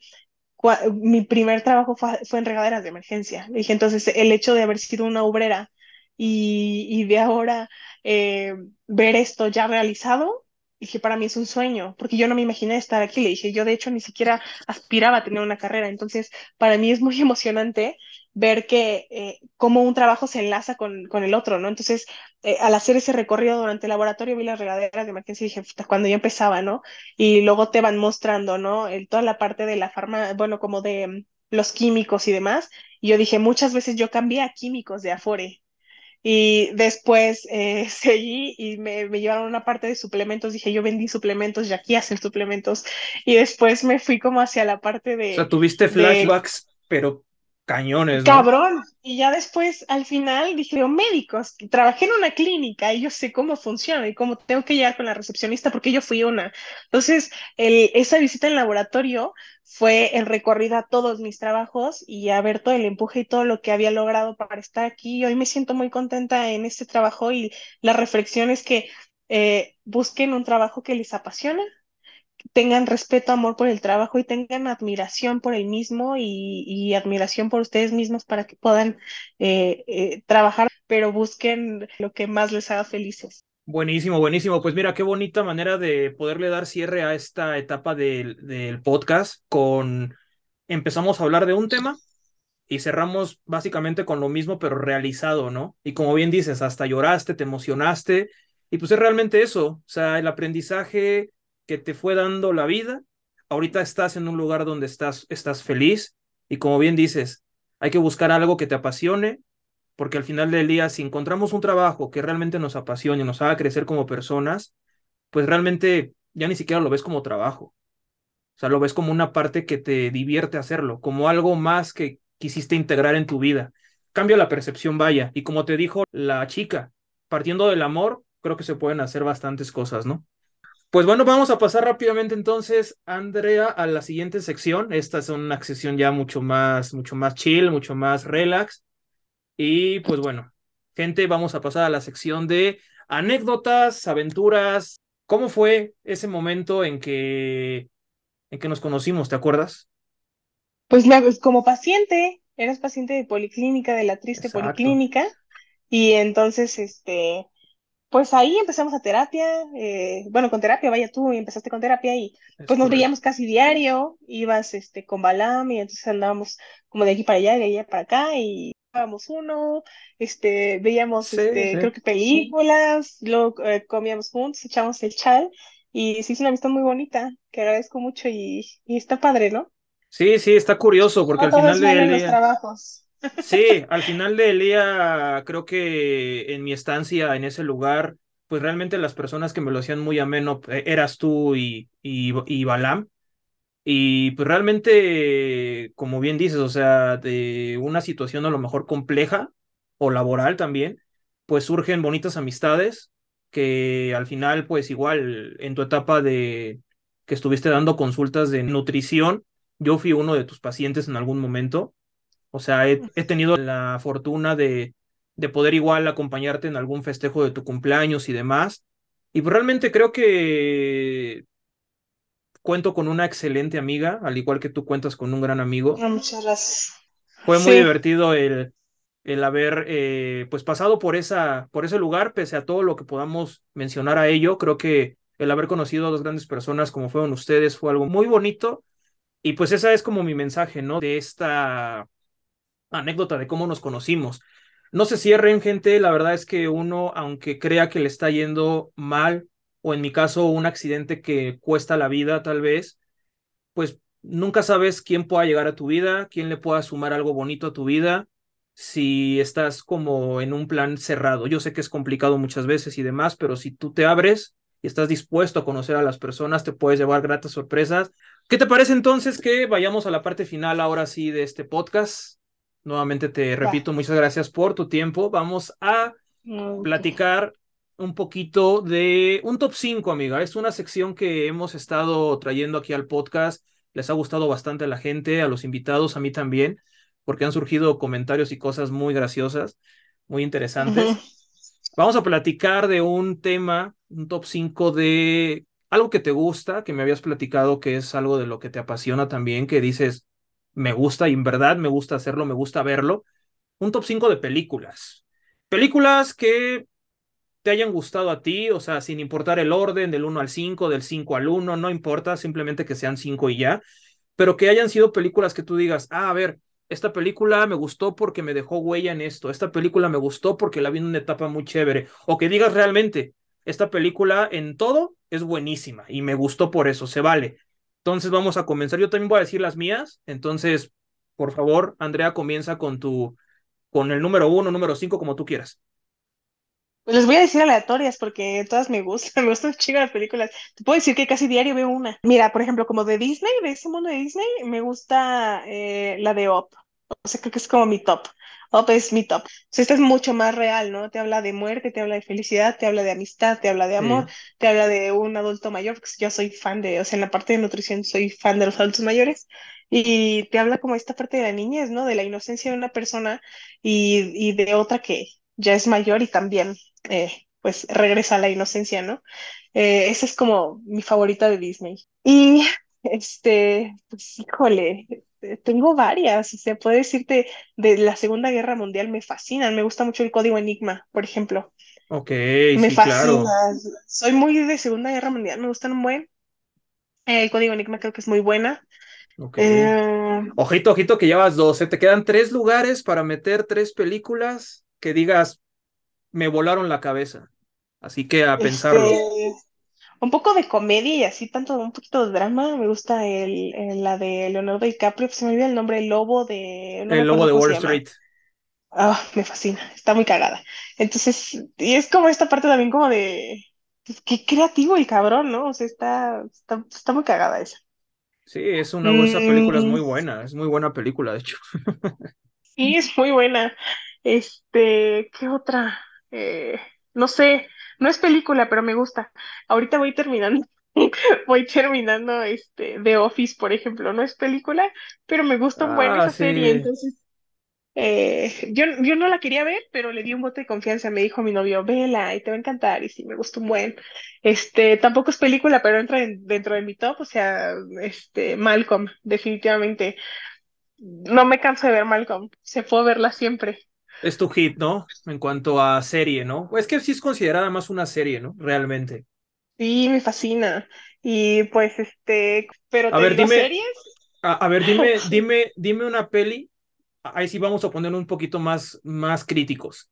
mi primer trabajo fue, fue, en regaderas de emergencia. Le dije, entonces el hecho de haber sido una obrera y, y de ahora eh, ver esto ya realizado, dije, para mí es un sueño, porque yo no me imaginé estar aquí. Le dije, yo de hecho ni siquiera aspiraba a tener una carrera. Entonces, para mí es muy emocionante ver que eh, cómo un trabajo se enlaza con, con el otro, ¿no? Entonces, eh, al hacer ese recorrido durante el laboratorio, vi las regaderas de emergencia y dije, cuando yo empezaba, ¿no? Y luego te van mostrando, ¿no? El, toda la parte de la farmacia, bueno, como de mm, los químicos y demás. Y yo dije, muchas veces yo cambié a químicos de Afore y después eh, seguí y me, me, llevaron una parte de suplementos. Dije, yo vendí suplementos y aquí hacen suplementos. Y después me fui como hacia la parte de... O sea, tuviste flashbacks, pero cañones. Cabrón. Y ya después, al final, dije, médicos, trabajé en una clínica y yo sé cómo funciona y cómo tengo que llegar con la recepcionista porque yo fui una. Entonces, el, esa visita en laboratorio fue el recorrido a todos mis trabajos y a ver todo el empuje y todo lo que había logrado para estar aquí. Hoy me siento muy contenta en este trabajo y la reflexión es que eh, busquen un trabajo que les apasiona, tengan respeto, amor por el trabajo y tengan admiración por el mismo y, admiración por ustedes mismos para que puedan eh, eh, trabajar, pero busquen lo que más les haga felices. Buenísimo, buenísimo. Pues mira, qué bonita manera de poderle dar cierre a esta etapa del, del podcast con empezamos a hablar de un tema y cerramos básicamente con lo mismo, pero realizado, ¿no? Y como bien dices, hasta lloraste, te emocionaste, y pues es realmente eso, o sea, el aprendizaje que te fue dando la vida. Ahorita estás en un lugar donde estás, estás feliz y como bien dices, hay que buscar algo que te apasione, porque al final del día, si encontramos un trabajo que realmente nos apasione nos haga crecer como personas, pues realmente ya ni siquiera lo ves como trabajo. O sea, lo ves como una parte que te divierte hacerlo, como algo más que quisiste integrar en tu vida. Cambia la percepción, vaya. Y como te dijo la chica, partiendo del amor, creo que se pueden hacer bastantes cosas, ¿no? Pues bueno, vamos a pasar rápidamente entonces, Andrea, a la siguiente sección. Esta es una sección ya mucho más, mucho más chill, mucho más relax. Y pues bueno, gente, vamos a pasar a la sección de anécdotas, aventuras. ¿Cómo fue ese momento en que, en que nos conocimos? ¿Te acuerdas? Pues como paciente, eras paciente de policlínica, de la triste policlínica, y entonces, este, pues ahí empezamos a terapia, eh, bueno, con terapia, vaya tú, y empezaste con terapia y pues nos veíamos casi diario, ibas este, con Balam y entonces andábamos como de aquí para allá, de allá para acá y íbamos uno, este, veíamos, este, creo que películas, luego eh, comíamos juntos, echábamos el chal y sí es una amistad muy bonita, que agradezco mucho y, y está padre, ¿no? Sí, sí, está curioso porque al final de los trabajos. Sí, al final del día creo que en mi estancia en ese lugar, pues realmente las personas que me lo hacían muy ameno eh, eras tú y, y, y Balam. Y pues realmente, como bien dices, o sea, de una situación a lo mejor compleja o laboral también, pues surgen bonitas amistades que al final, pues igual en tu etapa de que estuviste dando consultas de nutrición, yo fui uno de tus pacientes en algún momento. O sea, he, he tenido la fortuna de, de poder igual acompañarte en algún festejo de tu cumpleaños y demás. Y pues realmente creo que cuento con una excelente amiga, al igual que tú cuentas con un gran amigo. Muchas gracias. Fue muy sí. divertido el, el haber eh, pues pasado por, esa, por ese lugar, pese a todo lo que podamos mencionar a ello. Creo que el haber conocido a dos grandes personas como fueron ustedes fue algo muy bonito. Y pues esa es como mi mensaje, ¿no? De esta anécdota de cómo nos conocimos. No se cierren, gente. La verdad es que uno, aunque crea que le está yendo mal, o en mi caso un accidente que cuesta la vida tal vez, pues nunca sabes quién pueda llegar a tu vida, quién le pueda sumar algo bonito a tu vida si estás como en un plan cerrado. Yo sé que es complicado muchas veces y demás, pero si tú te abres y estás dispuesto a conocer a las personas, te puedes llevar gratas sorpresas. ¿Qué te parece entonces que vayamos a la parte final ahora sí de este podcast? Nuevamente te repito, muchas gracias por tu tiempo. Vamos a platicar un poquito de un top 5, amiga. Es una sección que hemos estado trayendo aquí al podcast. Les ha gustado bastante a la gente, a los invitados, a mí también, porque han surgido comentarios y cosas muy graciosas, muy interesantes. Uh -huh. Vamos a platicar de un tema, un top 5 de algo que te gusta, que me habías platicado que es algo de lo que te apasiona también, que dices, me gusta y en verdad me gusta hacerlo, me gusta verlo. Un top 5 de películas. Películas que te hayan gustado a ti, o sea, sin importar el orden del 1 al 5, del 5 al 1, no importa, simplemente que sean 5 y ya, pero que hayan sido películas que tú digas, ah, a ver, esta película me gustó porque me dejó huella en esto, esta película me gustó porque la vi en una etapa muy chévere, o que digas realmente, esta película en todo es buenísima y me gustó por eso, se vale. Entonces vamos a comenzar, yo también voy a decir las mías, entonces, por favor, Andrea, comienza con tu, con el número 1, número 5, como tú quieras. Les voy a decir aleatorias porque todas me gustan, me gustan chico las películas. Te puedo decir que casi diario veo una. Mira, por ejemplo, como de Disney, de ese mundo de Disney, me gusta eh, la de Up. O sea, creo que es como mi top. Up es mi top. O sea, esta es mucho más real, ¿no? Te habla de muerte, te habla de felicidad, te habla de amistad, te habla de amor, sí. te habla de un adulto mayor, porque yo soy fan de, o sea, en la parte de nutrición soy fan de los adultos mayores. Y te habla como esta parte de la niñez, ¿no? De la inocencia de una persona y, y de otra que ya es mayor y también eh, pues regresa a la inocencia, ¿no? Eh, esa es como mi favorita de Disney. Y este, pues híjole, tengo varias, o sea, puedo decirte de la Segunda Guerra Mundial me fascinan, me gusta mucho el código Enigma, por ejemplo. Ok, me sí, fascina. claro. Soy muy de Segunda Guerra Mundial, me gustan un buen. Eh, el código Enigma creo que es muy buena. Okay. Eh... Ojito, ojito, que llevas dos. ¿eh? Te quedan tres lugares para meter tres películas que digas, me volaron la cabeza. Así que a pensarlo. Este, un poco de comedia y así, tanto un poquito de drama. Me gusta el, el la de Leonardo DiCaprio, se me olvida el nombre, el lobo de. No el lobo de Wall Street. Ah, me fascina, está muy cagada. Entonces, y es como esta parte también como de. Pues, qué creativo el cabrón, ¿no? O sea, está, está, está muy cagada esa. Sí, es una esa película es muy buena, es muy buena película, de hecho. sí, es muy buena. Este, ¿qué otra? Eh, no sé, no es película, pero me gusta. Ahorita voy terminando, voy terminando este The Office, por ejemplo, no es película, pero me gusta un buen Ah, esa sí. serie, entonces eh, yo, yo no la quería ver, pero le di un voto de confianza, me dijo mi novio, vela y te va a encantar, y sí, me gustó un buen. Este, tampoco es película, pero entra en- dentro de mi top, o sea, este, Malcolm, definitivamente. No me canso de ver Malcolm, se puede verla siempre. Es tu hit, ¿no? En cuanto a serie, ¿no? Es que sí es considerada más una serie, ¿no? Realmente. Sí, me fascina. Y pues este, pero A te ver, digo, dime, series, a, a ver, dime, dime, dime una peli. Ahí sí vamos a poner un poquito más, más críticos.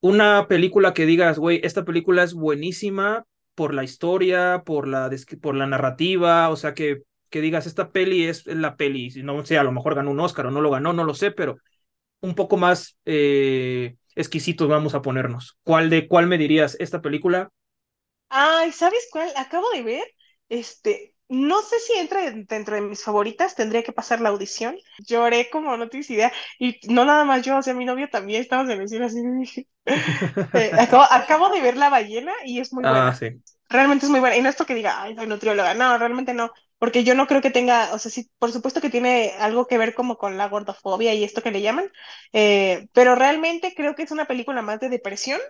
Una película que digas, güey, esta película es buenísima por la historia, por la, por la narrativa, o sea, que, que digas, esta peli es la peli, no sé, a lo mejor ganó un Oscar o no lo ganó, no lo sé, pero un poco más eh, exquisitos vamos a ponernos. ¿Cuál de cuál me dirías esta película? Ay, ¿sabes cuál? Acabo de ver, este, no sé si entra dentro de mis favoritas, tendría que pasar la audición. Lloré como no tienes idea, y no nada más yo, o sea, mi novio también estamos en el cine así. Eh, acabo, acabo, de ver La ballena y es muy ah, buena. Sí. Realmente es muy buena. Y no es porque diga, ay, soy nutrióloga, no, realmente no, porque yo no creo que tenga, o sea, sí, por supuesto que tiene algo que ver como con la gordofobia y esto que le llaman, eh, pero realmente creo que es una película más de depresión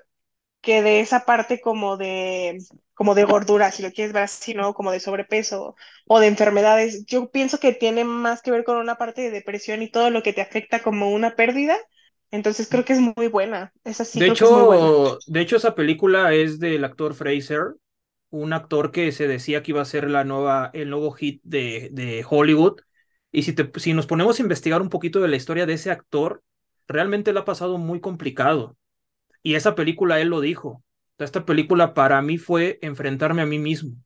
que de esa parte como de, como de gordura, si lo quieres ver así, ¿no? Como de sobrepeso o de enfermedades. Yo pienso que tiene más que ver con una parte de depresión y todo lo que te afecta como una pérdida. Entonces creo que es muy buena. Esa sí de creo hecho, que es muy buena. De hecho, esa película es del actor Fraser, un actor que se decía que iba a ser la nueva, el nuevo hit de, de Hollywood. Y si, te, si nos ponemos a investigar un poquito de la historia de ese actor, realmente le ha pasado muy complicado. Y esa película él lo dijo. Esta película para mí fue enfrentarme a mí mismo.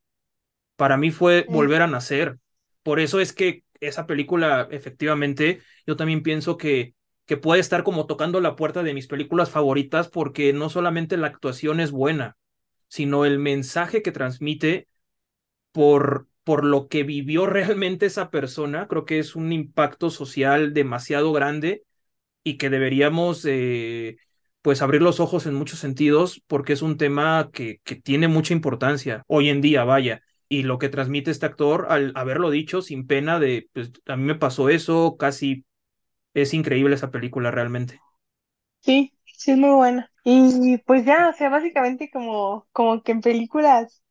Para mí fue volver a nacer. Por eso es que esa película, efectivamente, yo también pienso que, que puede estar como tocando la puerta de mis películas favoritas porque no solamente la actuación es buena, sino el mensaje que transmite por, por lo que vivió realmente esa persona. Creo que es un impacto social demasiado grande y que deberíamos eh, pues abrir los ojos en muchos sentidos porque es un tema que, que tiene mucha importancia hoy en día, vaya. Y lo que transmite este actor al haberlo dicho sin pena de, pues a mí me pasó eso, casi es increíble esa película realmente. Sí, sí es muy buena. Y pues ya, o sea, básicamente como, como que en películas,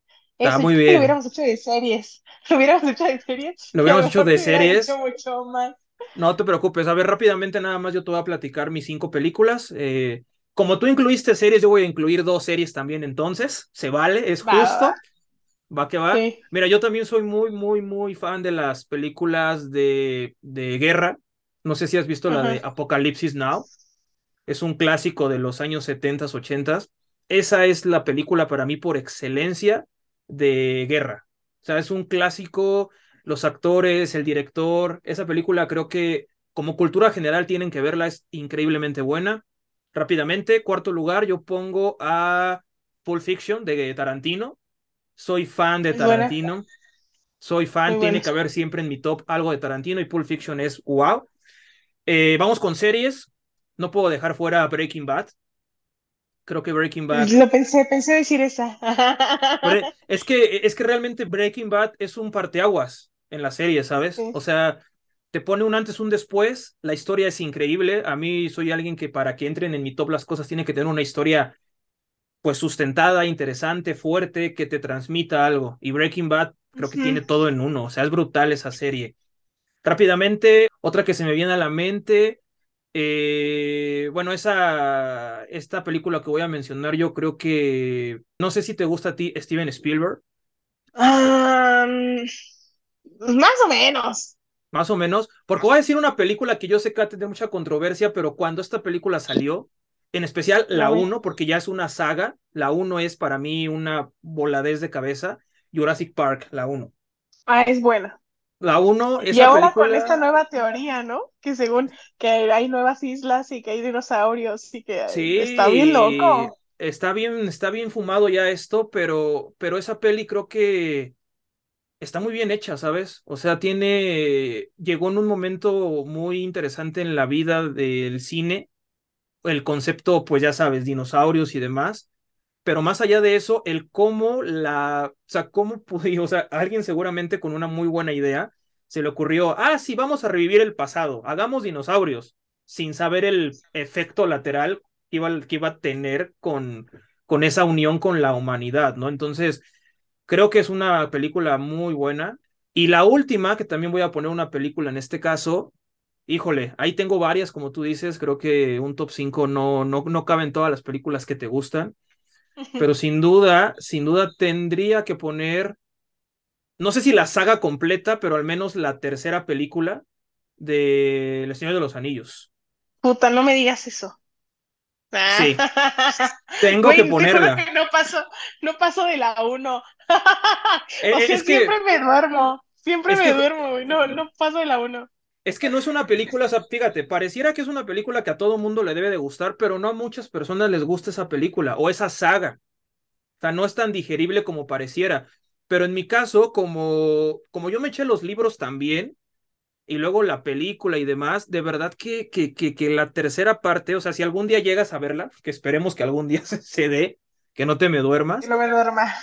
Está eso, yo muy que lo bien. hubiéramos hecho de series, lo hubiéramos hecho de series Lo hubiéramos hecho de series. mucho más. No te preocupes. A ver, rápidamente nada más yo te voy a platicar mis cinco películas. Eh, como tú incluiste series, yo voy a incluir dos series también entonces. Se vale, es Va, va, va. justo. Va que va. Sí. Mira, yo también soy muy, muy, muy fan de las películas de, de guerra. No sé si has visto la de. Apocalipsis Now. Es un clásico de los años 70, 80. Esa es la película para mí por excelencia de guerra. O sea, es un clásico, los actores, el director, esa película creo que como cultura general tienen que verla, es increíblemente buena. Rápidamente, cuarto lugar, yo pongo a Pulp Fiction de Tarantino. Soy fan de Tarantino. Soy fan, tiene que haber siempre en mi top algo de Tarantino y Pulp Fiction es wow. Eh, vamos con series. No puedo dejar fuera Breaking Bad. Creo que Breaking Bad. Lo pensé, pensé decir esa. Es que, es que realmente Breaking Bad es un parteaguas en la serie, ¿sabes? Sí. O sea, te pone un antes, un después. La historia es increíble. A mí soy alguien que para que entren en mi top las cosas tiene que tener una historia pues sustentada, interesante, fuerte, que te transmita algo. Y Breaking Bad creo que tiene todo en uno. O sea, es brutal esa serie. Rápidamente, otra que se me viene a la mente, eh, bueno, esa, esta película que voy a mencionar, yo creo que, no sé si te gusta a ti Steven Spielberg, Am, más o menos. más o menos, porque voy a decir una película que yo sé que va a tener mucha controversia, pero cuando esta película salió, en especial la ver. uno porque ya es una saga, la uno es para mí una voladez de cabeza, Jurassic Park, la uno Ah, es buena. La uno Y ahora con esta nueva teoría, ¿no? Que según que hay nuevas islas y que hay dinosaurios y que está bien loco. está bien, está bien fumado ya esto, pero, pero esa peli creo que está muy bien hecha, ¿sabes? O sea, tiene, llegó en un momento muy interesante en la vida del cine, el concepto, pues ya sabes, dinosaurios y demás, pero más allá de eso, el cómo la, o sea, cómo pudo, o sea, alguien seguramente con una muy buena idea se le ocurrió, ah, sí, vamos a revivir el pasado, hagamos dinosaurios, sin saber el efecto lateral que iba, que iba a tener con, con esa unión con la humanidad, ¿no? Entonces, creo que es una película muy buena. Y la última, que también voy a poner una película en este caso, híjole, ahí tengo varias, como tú dices, creo que un top 5 no, no, no caben todas las películas que te gustan pero sin duda, sin duda tendría que poner, no sé si la saga completa, pero al menos la tercera película de El Señor de los Anillos. Puta, no me digas eso. Sí, tengo que ponerla. que no paso, no paso de la uno. O Eh, eh, sea, Es que, siempre me duermo, siempre es me que, duermo, güey. No, no paso de la uno. Es que no es una película, o sea, fíjate, pareciera que es una película que a todo mundo le debe de gustar, pero no a muchas personas les gusta esa película o esa saga. O sea, no es tan digerible como pareciera. Pero en mi caso, como, como yo me eché los libros también, y luego la película y demás, de verdad que, que, que, que la tercera parte, o sea, si algún día llegas a verla, que esperemos que algún día se, se dé, que no te me duermas. Que no me duerma.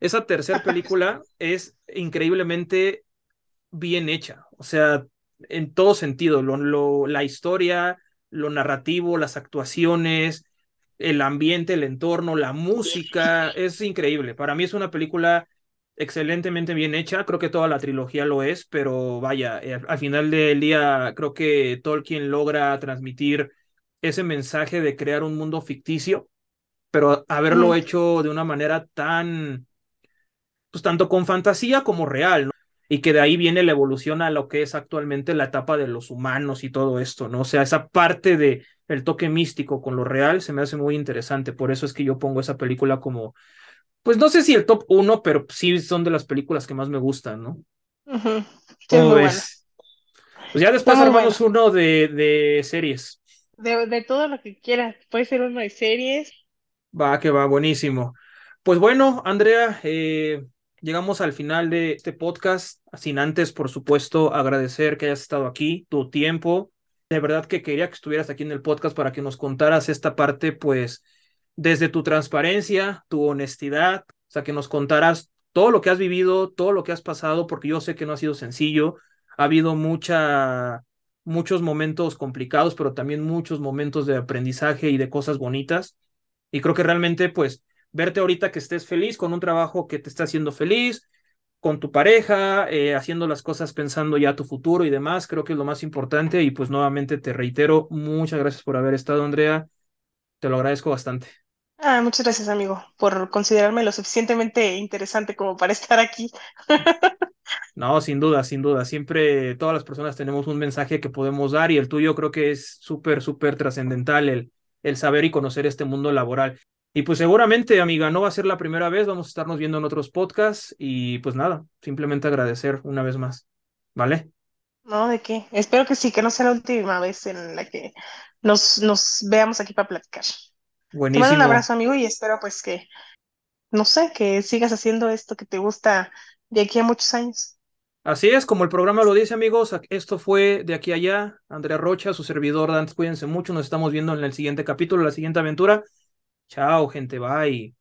Esa tercera película es increíblemente bien hecha, o sea, en todo sentido, lo, lo, la historia, lo narrativo, las actuaciones, el ambiente, el entorno, la música, es increíble. Para mí es una película excelentemente bien hecha, creo que toda la trilogía lo es, pero vaya, eh, al final del día creo que Tolkien logra transmitir ese mensaje de crear un mundo ficticio, pero haberlo Mm, hecho de una manera tan, pues tanto con fantasía como real, ¿no? Y que de ahí viene la evolución a lo que es actualmente la etapa de los humanos y todo esto, ¿no? O sea, esa parte de el toque místico con lo real se me hace muy interesante, por eso es que yo pongo esa película como pues no sé si el top uno, pero sí son de las películas que más me gustan, ¿no? ujú. Sí, es ¿Cómo muy buena. ves? Pues ya después armamos uno de, de series. De, de todo lo que quieras. Puede ser uno de series. Va, que va, buenísimo. Pues bueno, Andrea, eh, llegamos al final de este podcast, sin antes, por supuesto, agradecer que hayas estado aquí, tu tiempo. De verdad que quería que estuvieras aquí en el podcast para que nos contaras esta parte, pues, desde tu transparencia, tu honestidad, o sea, que nos contaras todo lo que has vivido, todo lo que has pasado, porque yo sé que no ha sido sencillo. Ha habido mucha, muchos momentos complicados, pero también muchos momentos de aprendizaje y de cosas bonitas. Y creo que realmente, pues, verte ahorita que estés feliz con un trabajo que te está haciendo feliz, con tu pareja, eh, haciendo las cosas pensando ya a tu futuro y demás, creo que es lo más importante. Y pues nuevamente te reitero, muchas gracias por haber estado, Andrea. Te lo agradezco bastante. Ah, muchas gracias, amigo, por considerarme lo suficientemente interesante como para estar aquí. No, sin duda, sin duda. Siempre todas las personas tenemos un mensaje que podemos dar y el tuyo creo que es súper, súper trascendental el, el saber y conocer este mundo laboral. Y pues seguramente, amiga, no va a ser la primera vez, vamos a estarnos viendo en otros podcasts y pues nada, simplemente agradecer una vez más. ¿Vale? ¿No? ¿De qué? Espero que sí, que no sea la última vez en la que nos, nos veamos aquí para platicar. Te mando un Buenísimo. abrazo, amigo, y espero pues que, no sé, que sigas haciendo esto que te gusta de aquí a muchos años. Así es, como el programa lo dice, amigos, esto fue de aquí a allá. Andrea Rocha, su servidor Dante, cuídense mucho, nos estamos viendo en el siguiente capítulo, la siguiente aventura. Chao, gente, bye.